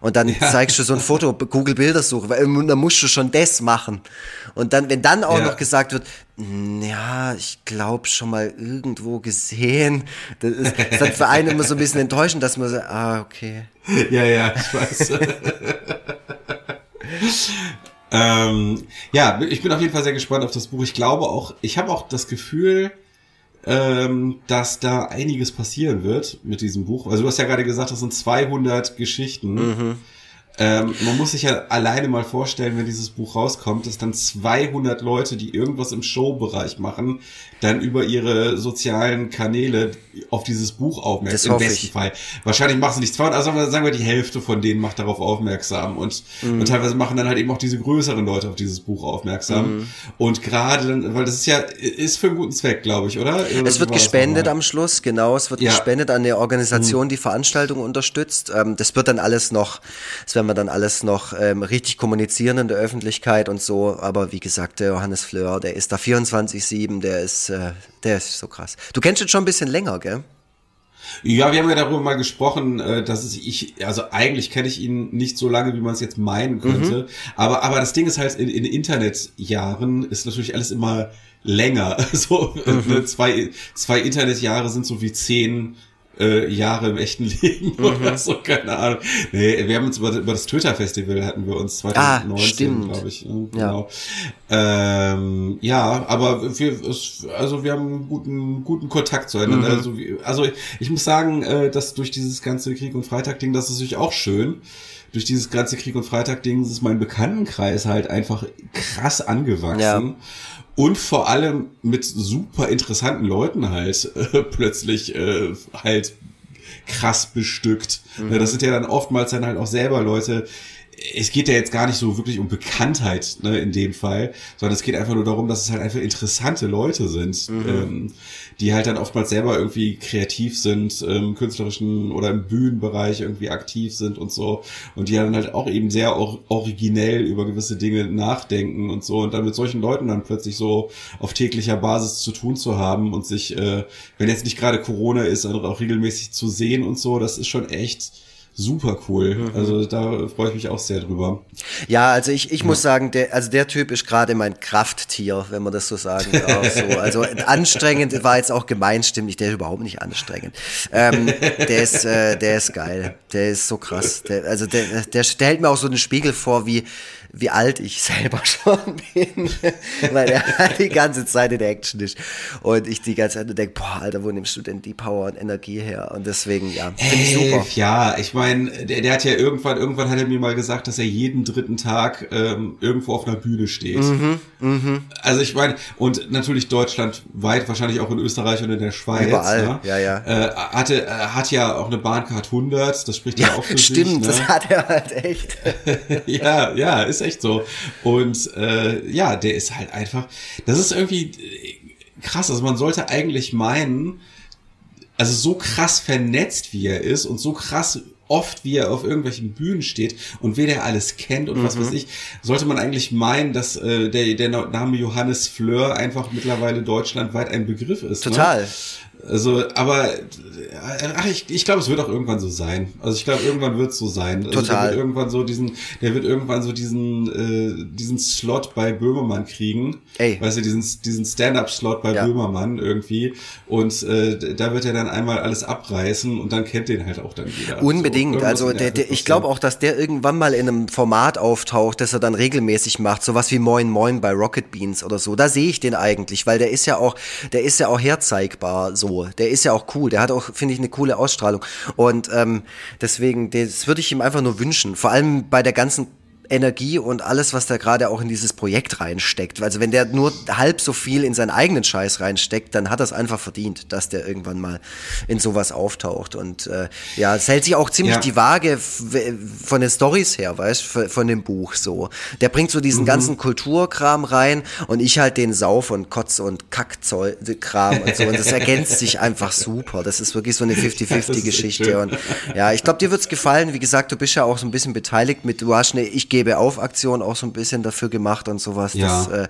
Und dann ja. zeigst du so ein Foto, Google Bildersuche, weil dann musst du schon das machen. Und dann, wenn dann auch ja. noch gesagt wird, ja, ich glaube schon mal irgendwo gesehen, das ist, das ist dann für einen immer so ein bisschen enttäuschend, dass man so, ah, okay.
Ja, ja, ich weiß. ähm, ja, ich bin auf jeden Fall sehr gespannt auf das Buch. Ich glaube auch, ich habe auch das Gefühl, ähm, dass da einiges passieren wird mit diesem Buch. Also du hast ja gerade gesagt, das sind 200 Geschichten. Mhm. Ähm, man muss sich ja alleine mal vorstellen, wenn dieses Buch rauskommt, dass dann 200 Leute, die irgendwas im Showbereich machen, dann über ihre sozialen Kanäle auf dieses Buch aufmerksam. Im besten ich. Fall. Wahrscheinlich machen sie nicht 200, also sagen wir die Hälfte von denen macht darauf aufmerksam und, mhm. und teilweise machen dann halt eben auch diese größeren Leute auf dieses Buch aufmerksam. Mhm. Und gerade dann, weil das ist ja, ist für einen guten Zweck, glaube ich, oder?
Es wird gespendet am Schluss, genau. Es wird ja. gespendet an eine Organisation, mhm. die Veranstaltungen unterstützt. Ähm, das wird dann alles noch, das werden wir dann alles noch ähm, richtig kommunizieren in der Öffentlichkeit und so. Aber wie gesagt, der Johannes Fleur, der ist da 24-7, der ist, äh, der ist so krass. Du kennst ihn schon ein bisschen länger, gell?
Ja, wir haben ja darüber mal gesprochen, äh, dass es ich, also eigentlich kenne ich ihn nicht so lange, wie man es jetzt meinen könnte. Mhm. Aber, aber das Ding ist halt, in, in Internetjahren ist natürlich alles immer länger. So mhm. Zwei, zwei Internetjahre sind so wie zehn äh, Jahre im echten Leben mhm. oder so, keine Ahnung. Nee, wir haben uns über, über das Twitter-Festival hatten wir uns 2019, ah, glaube ich. Ne? Genau. Ja. Ähm, ja, aber wir, also wir haben einen guten, guten Kontakt zueinander. Mhm. Also, also ich muss sagen, äh, dass durch dieses ganze Krieg und Freitag-Ding, das ist natürlich auch schön durch dieses ganze Krieg und Freitag-Ding ist mein Bekanntenkreis halt einfach krass angewachsen. Ja und vor allem mit super interessanten Leuten halt äh, plötzlich äh, halt krass bestückt. Mhm. Das sind ja dann oftmals dann halt auch selber Leute, es geht ja jetzt gar nicht so wirklich um Bekanntheit ne, in dem Fall, sondern es geht einfach nur darum, dass es halt einfach interessante Leute sind, mhm. ähm, die halt dann oftmals selber irgendwie kreativ sind, im künstlerischen oder im Bühnenbereich irgendwie aktiv sind und so und die dann halt auch eben sehr or originell über gewisse Dinge nachdenken und so und dann mit solchen Leuten dann plötzlich so auf täglicher Basis zu tun zu haben und sich, äh, wenn jetzt nicht gerade Corona ist, auch regelmäßig zu sehen und so, das ist schon echt super cool. Mhm. Also da freue ich mich auch sehr drüber.
Ja, also ich, ich ja. muss sagen, der, also der Typ ist gerade mein Krafttier, wenn man das so sagen darf. So. Also anstrengend war jetzt auch gemeinstimmig, der ist überhaupt nicht anstrengend. Ähm, der ist, äh, der ist geil. Der ist so krass. Der, also der, der, der hält mir auch so einen Spiegel vor, wie, wie alt ich selber schon bin, weil er halt die ganze Zeit in der Action ist. Und ich die ganze Zeit denke, boah, Alter, wo nimmst du denn die Power und Energie her? Und deswegen, ja, finde ich super.
Ja, ich meine, der, der hat ja irgendwann, irgendwann hat er mir mal gesagt, dass er jeden dritten Tag ähm, irgendwo auf einer Bühne steht. Mhm, mh. Also ich meine, und natürlich deutschlandweit, wahrscheinlich auch in Österreich und in der Schweiz.
Überall, ne? ja, ja.
Äh, hatte, äh, hat ja auch eine Bahncard 100, das spricht ja, ja auch für
stimmt,
sich.
Stimmt, ne? das hat er halt echt.
ja, ja, ist echt so. Und äh, ja, der ist halt einfach, das ist irgendwie krass. Also man sollte eigentlich meinen, also so krass vernetzt wie er ist und so krass oft, wie er auf irgendwelchen Bühnen steht und wer der alles kennt und mhm. was weiß ich, sollte man eigentlich meinen, dass äh, der, der Name Johannes Fleur einfach mittlerweile deutschlandweit ein Begriff ist.
Ne? Total.
Ne? Also, aber ach, ich, ich glaube, es wird auch irgendwann so sein. Also ich glaube, irgendwann wird es so sein. Also
Total.
Der wird irgendwann so diesen, der wird irgendwann so diesen, äh, diesen Slot bei Böhmermann kriegen. Ey. Weißt du, diesen, diesen Stand-up-Slot bei ja. Böhmermann irgendwie. Und äh, da wird er dann einmal alles abreißen und dann kennt den halt auch dann wieder.
Unbedingt. So, also der, der, ich glaube auch, dass der irgendwann mal in einem Format auftaucht, das er dann regelmäßig macht. Sowas wie Moin Moin bei Rocket Beans oder so. Da sehe ich den eigentlich, weil der ist ja auch, der ist ja auch herzeigbar so. Der ist ja auch cool. Der hat auch, finde ich, eine coole Ausstrahlung. Und ähm, deswegen, das würde ich ihm einfach nur wünschen. Vor allem bei der ganzen Energie und alles, was da gerade auch in dieses Projekt reinsteckt. Also wenn der nur halb so viel in seinen eigenen Scheiß reinsteckt, dann hat er es einfach verdient, dass der irgendwann mal in sowas auftaucht. Und äh, ja, es hält sich auch ziemlich ja. die Waage von den Stories her, weißt von dem Buch so. Der bringt so diesen mhm. ganzen Kulturkram rein und ich halt den Sauf- und Kotz- und Kackzeug-Kram und so. Und das ergänzt sich einfach super. Das ist wirklich so eine 50-50-Geschichte. Und ja, ich glaube, dir wird's gefallen. Wie gesagt, du bist ja auch so ein bisschen beteiligt mit, du hast eine, ich gebe auf Aktion auch so ein bisschen dafür gemacht und sowas. Ja. Das äh,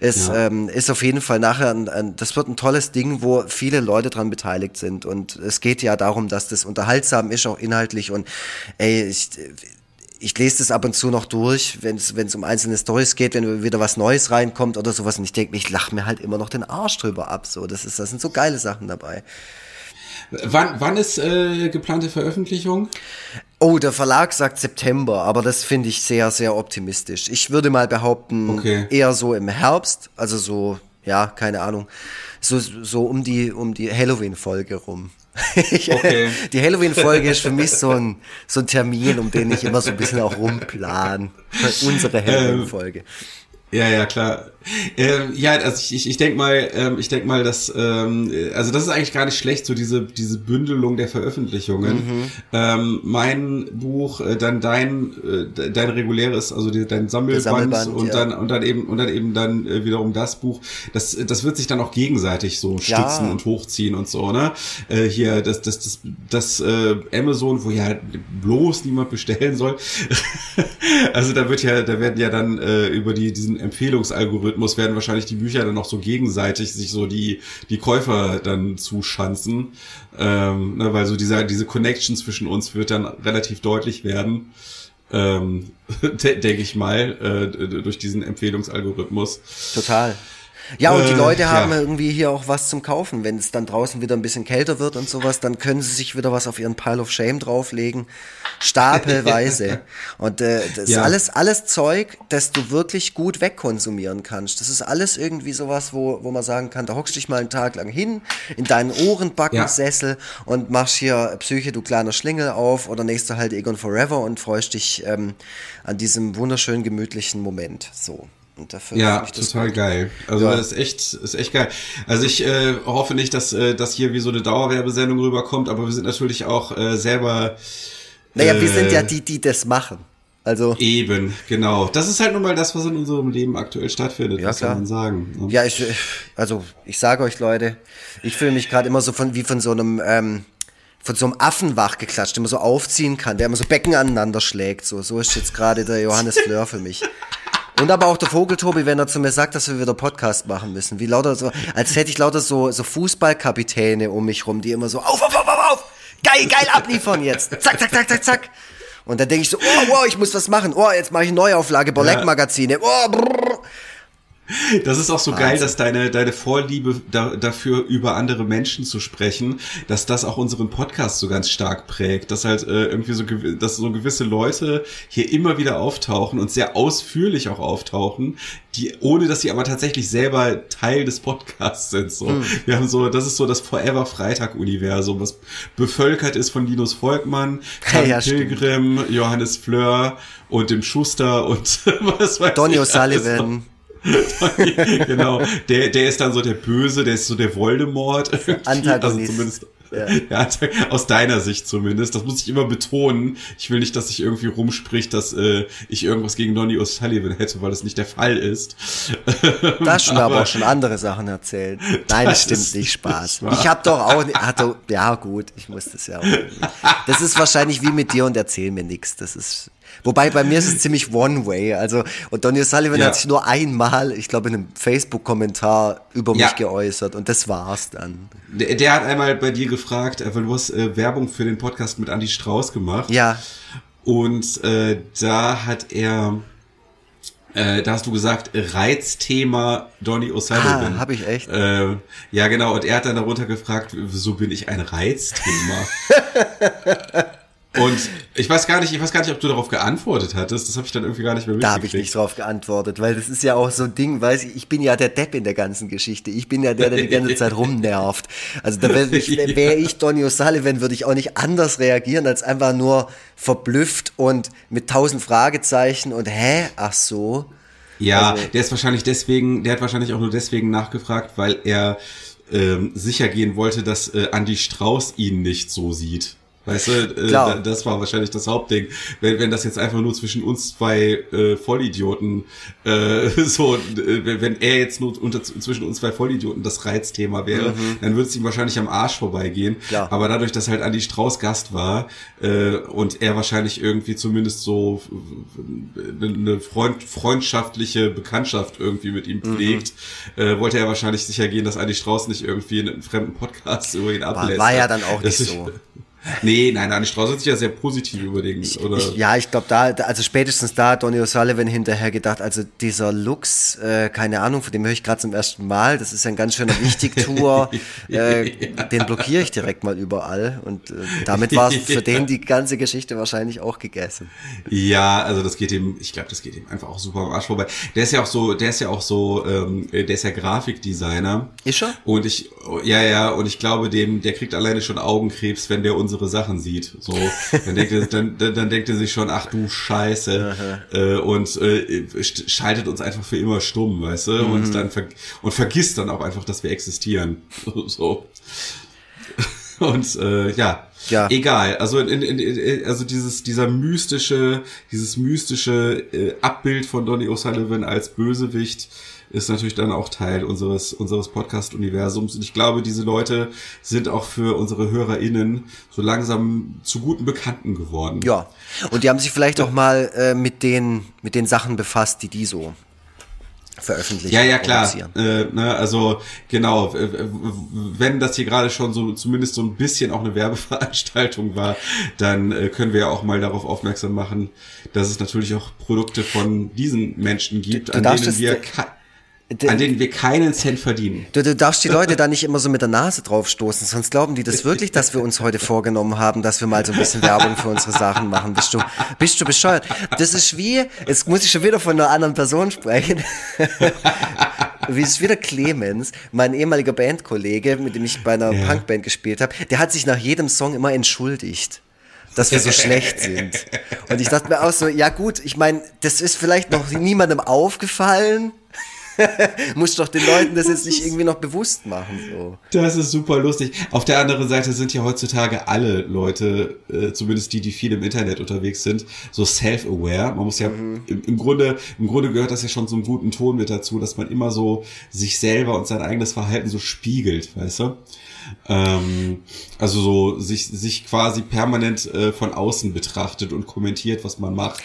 ist, ja. ähm, ist auf jeden Fall nachher, ein, ein, das wird ein tolles Ding, wo viele Leute dran beteiligt sind. Und es geht ja darum, dass das unterhaltsam ist, auch inhaltlich. Und ey, ich, ich lese das ab und zu noch durch, wenn es um einzelne Stories geht, wenn wieder was Neues reinkommt oder sowas. Und ich denke, ich lache mir halt immer noch den Arsch drüber ab. So, das ist, das sind so geile Sachen dabei.
Wann, wann ist äh, geplante Veröffentlichung?
Oh, der Verlag sagt September, aber das finde ich sehr, sehr optimistisch. Ich würde mal behaupten, okay. eher so im Herbst, also so, ja, keine Ahnung, so, so um die, um die Halloween-Folge rum. okay. Die Halloween-Folge ist für mich so ein, so ein Termin, um den ich immer so ein bisschen auch rumplan. Unsere ähm, Halloween-Folge.
Ja, ja, klar. Ähm, ja, also ich, ich, ich denke mal, ähm, ich denk mal, dass ähm, also das ist eigentlich gar nicht schlecht, so diese diese Bündelung der Veröffentlichungen. Mhm. Ähm, mein Buch, äh, dann dein äh, dein reguläres, also die, dein Sammelband, Sammelband und ja. dann und dann eben und dann eben dann äh, wiederum das Buch. Das das wird sich dann auch gegenseitig so stützen ja. und hochziehen und so, ne? Äh, hier das das das das äh, Amazon, wo ja bloß niemand bestellen soll. also da wird ja, da werden ja dann äh, über die diesen Empfehlungsalgorithmus Algorithmus werden wahrscheinlich die Bücher dann noch so gegenseitig sich so die, die Käufer dann zuschanzen. Ähm, ne, weil so dieser, diese Connection zwischen uns wird dann relativ deutlich werden. Ähm, denke ich mal, äh, durch diesen Empfehlungsalgorithmus.
Total. Ja, und die äh, Leute äh, haben ja. irgendwie hier auch was zum Kaufen. Wenn es dann draußen wieder ein bisschen kälter wird und sowas, dann können sie sich wieder was auf ihren Pile of Shame drauflegen. Stapelweise. und äh, das ja. ist alles, alles Zeug, das du wirklich gut wegkonsumieren kannst. Das ist alles irgendwie sowas, wo, wo man sagen kann, da hockst dich mal einen Tag lang hin, in deinen Ohrenbackensessel ja. und machst hier Psyche, du kleiner Schlingel auf oder nächste halt Egon Forever und freust dich ähm, an diesem wunderschönen, gemütlichen Moment. So.
Und dafür ja, total gut. geil. Also ja. das ist echt, ist echt geil. Also ich äh, hoffe nicht, dass äh, das hier wie so eine Dauerwerbesendung rüberkommt, aber wir sind natürlich auch äh, selber.
Naja, äh, wir sind ja die, die das machen. Also
eben, genau. Das ist halt nun mal das, was in unserem Leben aktuell stattfindet,
ja,
was
klar.
soll man sagen.
Ne? Ja, ich, also ich sage euch Leute, ich fühle mich gerade immer so von wie von so einem ähm, von so einem Affen wachgeklatscht, den man so aufziehen kann, der immer so Becken aneinander schlägt. So, so ist jetzt gerade der Johannes Fleur für mich. Und aber auch der Vogeltobi, wenn er zu mir sagt, dass wir wieder Podcast machen müssen. Wie lauter so, als hätte ich lauter so, so Fußballkapitäne um mich rum, die immer so, auf, auf, auf, auf, auf! Geil, geil abliefern jetzt. Zack, zack, zack, zack, zack. Und dann denke ich so, oh, wow, ich muss was machen. Oh, jetzt mache ich Neuauflage, Borleck-Magazine. Oh, brrr.
Das ist auch so Wahnsinn. geil, dass deine, deine Vorliebe da, dafür, über andere Menschen zu sprechen, dass das auch unseren Podcast so ganz stark prägt. Dass halt äh, irgendwie so, dass so gewisse Leute hier immer wieder auftauchen und sehr ausführlich auch auftauchen, die, ohne dass sie aber tatsächlich selber Teil des Podcasts sind. So. Hm. Wir haben so, das ist so das Forever Freitag-Universum, was bevölkert ist von Linus Volkmann, Tom ja, Pilgrim, stimmt. Johannes Fleur und dem Schuster und was weiß
Donny O'Sullivan.
genau, der, der ist dann so der Böse, der ist so der Voldemort.
Antagonist. Also zumindest
ja. ja. aus deiner Sicht zumindest. Das muss ich immer betonen. Ich will nicht, dass sich irgendwie rumspricht, dass äh, ich irgendwas gegen Donny O'Sullivan hätte, weil das nicht der Fall ist.
Das schon aber, aber auch schon andere Sachen erzählt. Nein, das stimmt nicht, Spaß. Nicht ich habe doch auch, hatte, ja gut, ich muss das ja auch. Das ist wahrscheinlich wie mit dir und erzähl mir nichts. Das ist Wobei bei mir ist es ziemlich One-Way. Also, und Donny Sullivan ja. hat sich nur einmal, ich glaube, in einem Facebook-Kommentar über mich ja. geäußert und das war's dann.
Der, der, hat einmal bei dir gefragt, weil du hast äh, Werbung für den Podcast mit Andy Strauß gemacht.
Ja.
Und äh, da hat er, äh, da hast du gesagt, Reizthema Donny O'Sullivan.
Ah, hab ich echt?
Äh, ja, genau. Und er hat dann darunter gefragt, wieso bin ich ein Reizthema? Und ich weiß gar nicht, ich weiß gar nicht, ob du darauf geantwortet hattest. Das habe ich dann irgendwie gar nicht mehr
mitgekriegt. Da habe ich nicht drauf geantwortet, weil das ist ja auch so ein Ding, weiß ich, ich bin ja der Depp in der ganzen Geschichte. Ich bin ja der, der die ganze Zeit rumnervt. Also da wäre ich, wär ich Donny O'Sullivan, würde ich auch nicht anders reagieren, als einfach nur verblüfft und mit tausend Fragezeichen und hä, ach so.
Ja, also, der ist wahrscheinlich deswegen, der hat wahrscheinlich auch nur deswegen nachgefragt, weil er ähm, sicher gehen wollte, dass äh, Andy Strauß ihn nicht so sieht. Weißt du, äh, das war wahrscheinlich das Hauptding. Wenn, wenn das jetzt einfach nur zwischen uns zwei äh, Vollidioten, äh, so, äh, wenn er jetzt nur unter, zwischen uns zwei Vollidioten das Reizthema wäre, mhm. dann würde es ihm wahrscheinlich am Arsch vorbeigehen. Klar. Aber dadurch, dass halt Andi Strauß Gast war äh, und er wahrscheinlich irgendwie zumindest so eine Freund, freundschaftliche Bekanntschaft irgendwie mit ihm mhm. pflegt, mhm. äh, wollte er wahrscheinlich sicher gehen, dass Andi Strauß nicht irgendwie in einem fremden Podcast über ihn ablässt.
War, war ja dann auch nicht so.
Nee, nein, Anne Strauß hat sich ja sehr positiv überlegt, oder?
Ich, ja, ich glaube da, also spätestens da hat Donny O'Sullivan hinterher gedacht, also dieser Lux, äh, keine Ahnung, von dem höre ich gerade zum ersten Mal, das ist ein ganz schöner Wichtigtour, äh, ja. den blockiere ich direkt mal überall und äh, damit war es für den die ganze Geschichte wahrscheinlich auch gegessen.
Ja, also das geht ihm, ich glaube, das geht ihm einfach auch super am Arsch vorbei. Der ist ja auch so, der ist ja auch so, ähm, der ist ja Grafikdesigner.
Ist er?
Und ich, ja, ja, und ich glaube, dem, der kriegt alleine schon Augenkrebs, wenn der unsere Sachen sieht. So, dann denkt er, dann, dann, dann denkt er sich schon, ach du Scheiße, äh, und äh, schaltet uns einfach für immer stumm, weißt du, mhm. und dann ver und vergisst dann auch einfach, dass wir existieren. so. Und äh, ja, ja. egal. Also in, in, in, also dieses dieser mystische dieses mystische äh, Abbild von Donny O'Sullivan als Bösewicht ist natürlich dann auch Teil unseres, unseres Podcast-Universums. Und ich glaube, diese Leute sind auch für unsere HörerInnen so langsam zu guten Bekannten geworden.
Ja. Und die haben sich vielleicht auch mal äh, mit den, mit den Sachen befasst, die die so veröffentlichen.
Ja, ja, klar. Äh, ne, also genau, wenn das hier gerade schon so zumindest so ein bisschen auch eine Werbeveranstaltung war, dann äh, können wir ja auch mal darauf aufmerksam machen, dass es natürlich auch Produkte von diesen Menschen gibt, du, du an denen wir an denen wir keinen Cent verdienen.
Du, du darfst die Leute da nicht immer so mit der Nase drauf stoßen, sonst glauben die das wirklich, dass wir uns heute vorgenommen haben, dass wir mal so ein bisschen Werbung für unsere Sachen machen. Bist du, bist du bescheuert? Das ist wie, jetzt muss ich schon wieder von einer anderen Person sprechen. wie es wieder Clemens, mein ehemaliger Bandkollege, mit dem ich bei einer ja. Punkband gespielt habe, der hat sich nach jedem Song immer entschuldigt dass wir so schlecht sind. Und ich dachte mir auch so, ja gut, ich meine, das ist vielleicht noch niemandem aufgefallen, Muss doch den Leuten das jetzt nicht irgendwie noch bewusst machen. So.
Das ist super lustig. Auf der anderen Seite sind ja heutzutage alle Leute, äh, zumindest die, die viel im Internet unterwegs sind, so self-aware. Man muss ja mhm. im, im, Grunde, im Grunde gehört das ja schon zum guten Ton mit dazu, dass man immer so sich selber und sein eigenes Verhalten so spiegelt, weißt du? Ähm, also so sich, sich quasi permanent äh, von außen betrachtet und kommentiert, was man macht.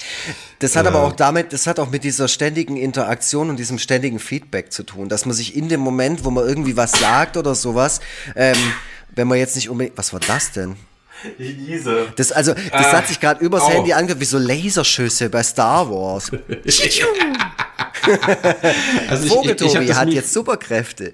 Das hat äh, aber auch damit, das hat auch mit dieser ständigen Interaktion und diesem ständigen Feedback zu tun, dass man sich in dem Moment, wo man irgendwie was sagt oder sowas, ähm, wenn man jetzt nicht unbedingt, was war das denn?
Ich niese.
Das, also, das
Ah,
hat sich gerade übers
au.
Handy angehört, wie so Laserschüsse bei Star Wars.
Also ich, ich, ich
Vogeltobi hat jetzt Superkräfte.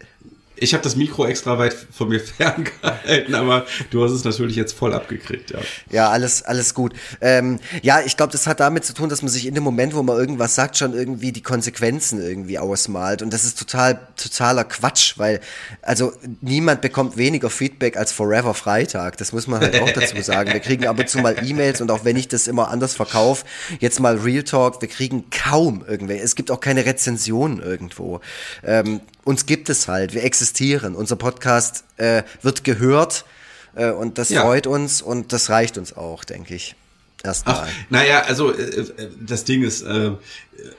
Ich hab das Mikro extra weit von mir ferngehalten, aber du hast es natürlich jetzt voll abgekriegt, ja.
Ja, alles, alles gut. Ähm, ja, ich glaube, das hat damit zu tun, dass man sich in dem Moment, wo man irgendwas sagt, schon irgendwie die Konsequenzen irgendwie ausmalt. Und das ist total, totaler Quatsch, weil, also niemand bekommt weniger Feedback als Forever Freitag. Das muss man halt auch dazu sagen. Wir kriegen ab und zu mal E-Mails und auch wenn ich das immer anders verkaufe, jetzt mal Real Talk, wir kriegen kaum irgendwelche. Es gibt auch keine Rezensionen irgendwo. Ähm, uns gibt es halt, wir existieren. Unser Podcast äh, wird gehört. Äh, Und das
Ja.
freut uns und das reicht uns auch, denke ich.
Ach,
Erstmal.
naja, also äh, äh, das Ding ist, äh,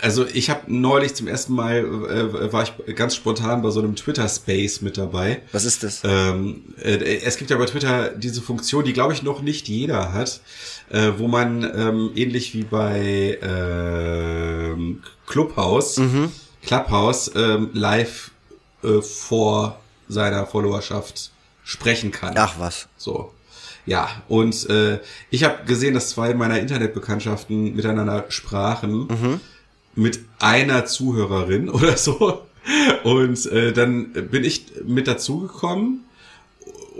also ich habe neulich zum ersten Mal, äh, war ich ganz spontan bei so einem Twitter-Space mit dabei.
Was ist das?
Ähm, äh, es gibt ja bei Twitter diese Funktion, die glaube ich noch nicht jeder hat, wo man ähm, ähnlich wie bei ähm, Clubhouse,
Mhm.
Clubhouse ähm, live äh, vor seiner Followerschaft sprechen kann.
Ach was.
So. Ja, und äh, ich habe gesehen, dass zwei meiner Internetbekanntschaften miteinander sprachen mit einer Zuhörerin oder so. Und äh, dann bin ich mit dazugekommen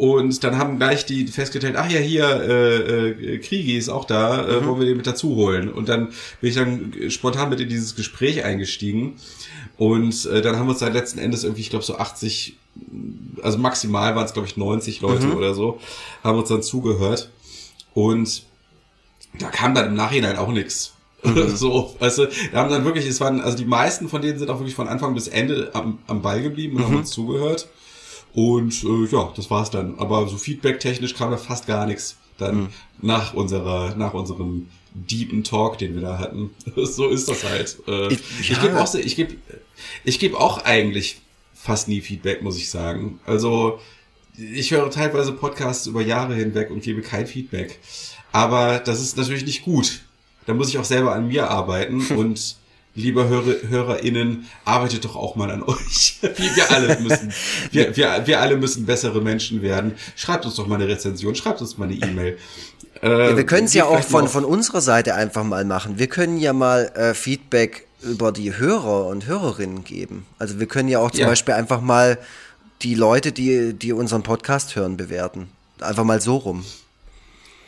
und dann haben gleich die festgestellt, ach ja, hier, äh, äh, Kriegi ist auch da, äh, wollen wir den mit dazu holen. Und dann bin ich dann spontan mit in dieses Gespräch eingestiegen. Und äh, dann haben wir uns dann letzten Endes irgendwie, ich glaube, so 80, also maximal waren es, glaube ich, 90 Leute oder so, haben uns dann zugehört. Und da kam dann im Nachhinein auch nichts. so, weißt du, da haben dann wirklich, es waren, also die meisten von denen sind auch wirklich von Anfang bis Ende am, am Ball geblieben und haben uns zugehört. Und äh, ja, das war's dann. Aber so feedback-technisch kam da fast gar nichts dann nach unserer, nach unserem deepen Talk, den wir da hatten. so ist das halt. Äh,
Ich-
ich
ja.
gebe auch, ich gebe, ich gebe auch eigentlich fast nie Feedback, muss ich sagen. Also ich höre teilweise Podcasts über Jahre hinweg und gebe kein Feedback. Aber das ist natürlich nicht gut. Da muss ich auch selber an mir arbeiten und lieber Hörer, HörerInnen, arbeitet doch auch mal an euch. Wir, wir alle müssen, wir, wir, wir alle müssen bessere Menschen werden. Schreibt uns doch mal eine Rezension, schreibt uns mal eine E-Mail.
Ja, wir können es ja auch von, von unserer Seite einfach mal machen. Wir können ja mal äh, Feedback über die Hörer und Hörerinnen geben. Also wir können ja auch zum
Ja.
Beispiel einfach mal die Leute, die, die unseren Podcast hören, bewerten. Einfach mal so rum.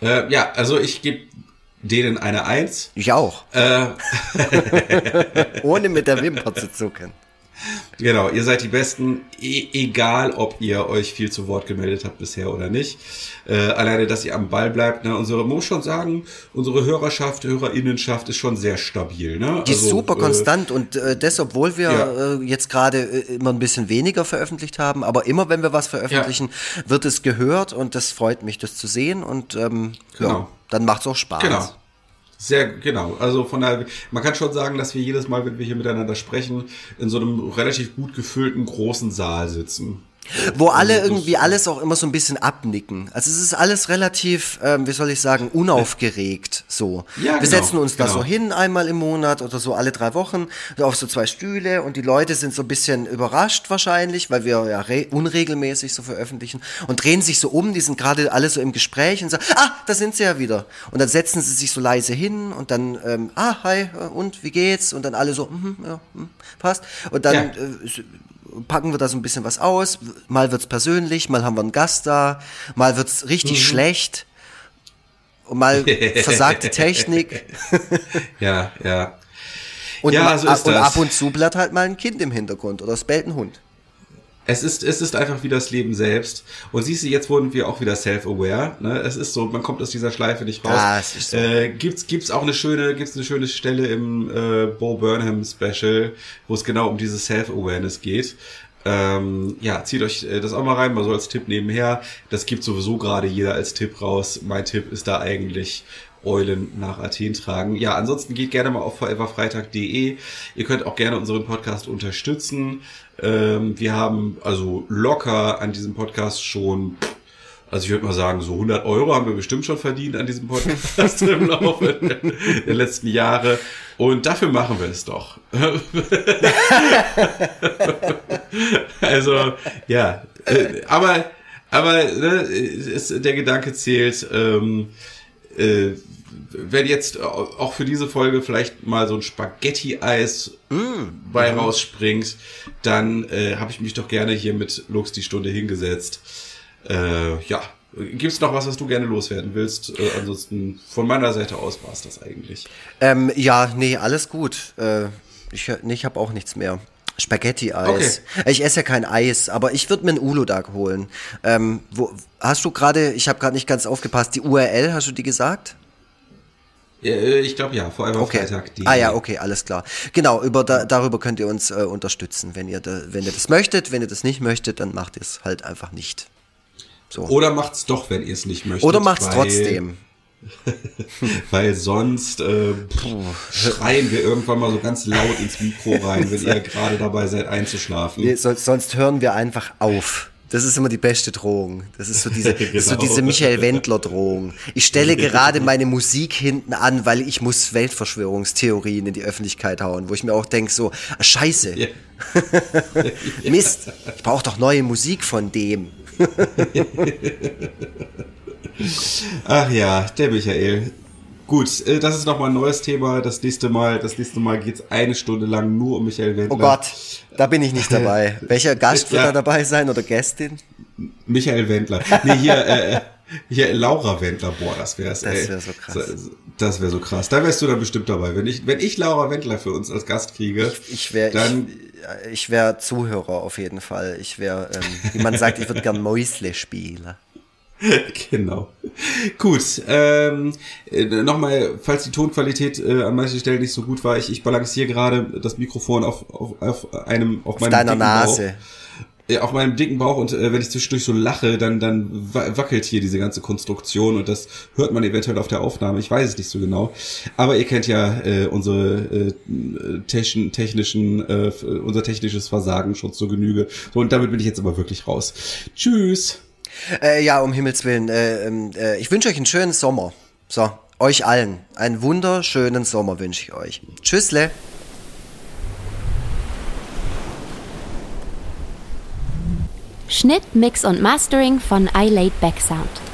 Äh, ja, also ich gebe denen eine Eins.
Ich auch.
Äh,
Ohne mit der Wimper zu zucken.
Genau, ihr seid die Besten, e egal ob ihr euch viel zu Wort gemeldet habt bisher oder nicht. Äh, alleine, dass ihr am Ball bleibt. Ne? Unsere, muss schon sagen, unsere Hörerschaft, Hörerinnenschaft ist schon sehr stabil. Ne?
Die ist super
äh,
konstant und äh, das, obwohl wir
Ja.
äh, jetzt gerade äh, immer ein bisschen weniger veröffentlicht haben, aber immer wenn wir was veröffentlichen, wird es gehört und das freut mich, das zu sehen und ähm, ja,
Genau.
Dann macht es auch Spaß.
Genau. Sehr, genau. Also von daher, man kann schon sagen, dass wir jedes Mal, wenn wir hier miteinander sprechen, in so einem relativ gut gefüllten großen Saal sitzen.
Wo alle irgendwie alles auch immer so ein bisschen abnicken. Also es ist alles relativ, ähm, wie soll ich sagen, unaufgeregt so.
Ja,
Wir
genau,
setzen uns da
genau.
so hin einmal im Monat oder so alle drei Wochen auf so zwei Stühle und die Leute sind so ein bisschen überrascht wahrscheinlich, weil wir ja re- unregelmäßig so veröffentlichen und drehen sich so um, die sind gerade alle so im Gespräch und sagen, ah, da sind sie ja wieder. Und dann setzen sie sich so leise hin und dann, ähm, ah, hi, äh, und wie geht's? Und dann alle so, mhm, ja, hm, passt. Und dann
Ja.
äh, packen wir da so ein bisschen was aus. Mal wird's persönlich, mal haben wir einen Gast da, mal wird's richtig
Mhm.
schlecht. Und mal versagt die Technik.
Ja, ja.
Und,
Ja, so
und ab und zu bleibt halt mal ein Kind im Hintergrund oder es bellt ein Hund.
Es ist, es ist einfach wie das Leben selbst. Und siehst du, jetzt wurden wir auch wieder self-aware. Ne? Es ist so, man kommt aus dieser Schleife nicht raus.
Ah, es ist so.
äh, gibt's, gibt's auch eine schöne, gibt's eine schöne Stelle im äh, Bo Burnham Special, wo es genau um diese Self-Awareness geht. Ähm, ja, zieht euch äh, das auch mal rein, mal so als Tipp nebenher. Das gibt sowieso gerade jeder als Tipp raus. Mein Tipp ist da eigentlich Eulen nach Athen tragen. Ja, ansonsten geht gerne mal auf foreverfreitag.de. Ihr könnt auch gerne unseren Podcast unterstützen. Ähm, wir haben also locker an diesem Podcast schon, also ich würde mal sagen, so 100 Euro haben wir bestimmt schon verdient an diesem Podcast im Laufe der letzten Jahre. Und dafür machen wir es doch. also, ja. Äh, aber Aber ne, es, der Gedanke zählt, ähm, äh, wenn jetzt auch für diese Folge vielleicht mal so ein Spaghetti-Eis mm. bei rausspringt, dann äh, habe ich mich doch gerne hier mit Lux die Stunde hingesetzt. Äh, ja, Gibt es noch was, was du gerne loswerden willst? Äh, ansonsten von meiner Seite aus war es das eigentlich.
Ähm, ja, nee, alles gut. Äh, ich nee, ich habe auch nichts mehr. Spaghetti-Eis. Okay. Ich esse ja kein Eis, aber ich würde mir einen Uludag holen. Ähm, wo, hast du gerade, ich habe gerade nicht ganz aufgepasst, die URL, hast du die gesagt?
Äh, ich glaube ja, vor allem
okay. Freitag. Die ah ja, okay, alles klar. Genau, über da, darüber könnt ihr uns äh, unterstützen, wenn ihr, da, wenn ihr das möchtet. Wenn ihr das nicht möchtet, dann macht ihr es halt einfach nicht.
So. Oder macht's doch, wenn ihr es nicht möchtet.
Oder macht's weil, trotzdem.
weil sonst äh, schreien wir irgendwann mal so ganz laut ins Mikro rein, wenn ihr gerade dabei seid einzuschlafen.
Nee, sonst, sonst hören wir einfach auf. Das ist immer die beste Drohung. Das ist so diese, genau. so diese Michael Wendler Drohung. Ich stelle gerade meine Musik hinten an, weil ich muss Weltverschwörungstheorien in die Öffentlichkeit hauen, wo ich mir auch denke so, ah, scheiße. Ja. Mist, ich brauche doch neue Musik von dem.
Ach ja, der Michael. Gut, äh, das ist nochmal ein neues Thema. Das nächste Mal, das nächste Mal geht's eine Stunde lang nur um Michael Wendler.
Oh Gott, da bin ich nicht dabei. Welcher Gast wird da dabei sein oder Gästin?
Michael Wendler. Nee, hier, äh, hier Laura Wendler. Boah, das wär's.
Das wäre so krass.
Das wäre so krass. Da wärst du dann bestimmt dabei. Wenn ich, wenn ich Laura Wendler für uns als Gast kriege,
ich, ich wäre, dann. Ich, ich wäre Zuhörer auf jeden Fall. Ich wäre, ähm, wie man sagt, ich würde gern Mäusle spielen.
genau. Gut. Ähm, äh, Nochmal, falls die Tonqualität äh, an manchen Stellen nicht so gut war, ich, ich balanciere gerade das Mikrofon auf, auf, auf einem auf, auf meinem
deiner Nase. Bauch
auf meinem dicken Bauch und äh, wenn ich zwischendurch so lache, dann, dann wackelt hier diese ganze Konstruktion und das hört man eventuell auf der Aufnahme. Ich weiß es nicht so genau. Aber ihr kennt ja äh, unsere äh, techn technischen, äh, unser technisches Versagen schon zur Genüge. So, und damit bin ich jetzt aber wirklich raus. Tschüss.
Äh, ja, um Himmels Willen. Äh, ähm, äh, ich wünsche euch einen schönen Sommer. So, euch allen. Einen wunderschönen Sommer wünsche ich euch. Tschüssle.
Schnitt, Mix und Mastering von iLaid Back Sound.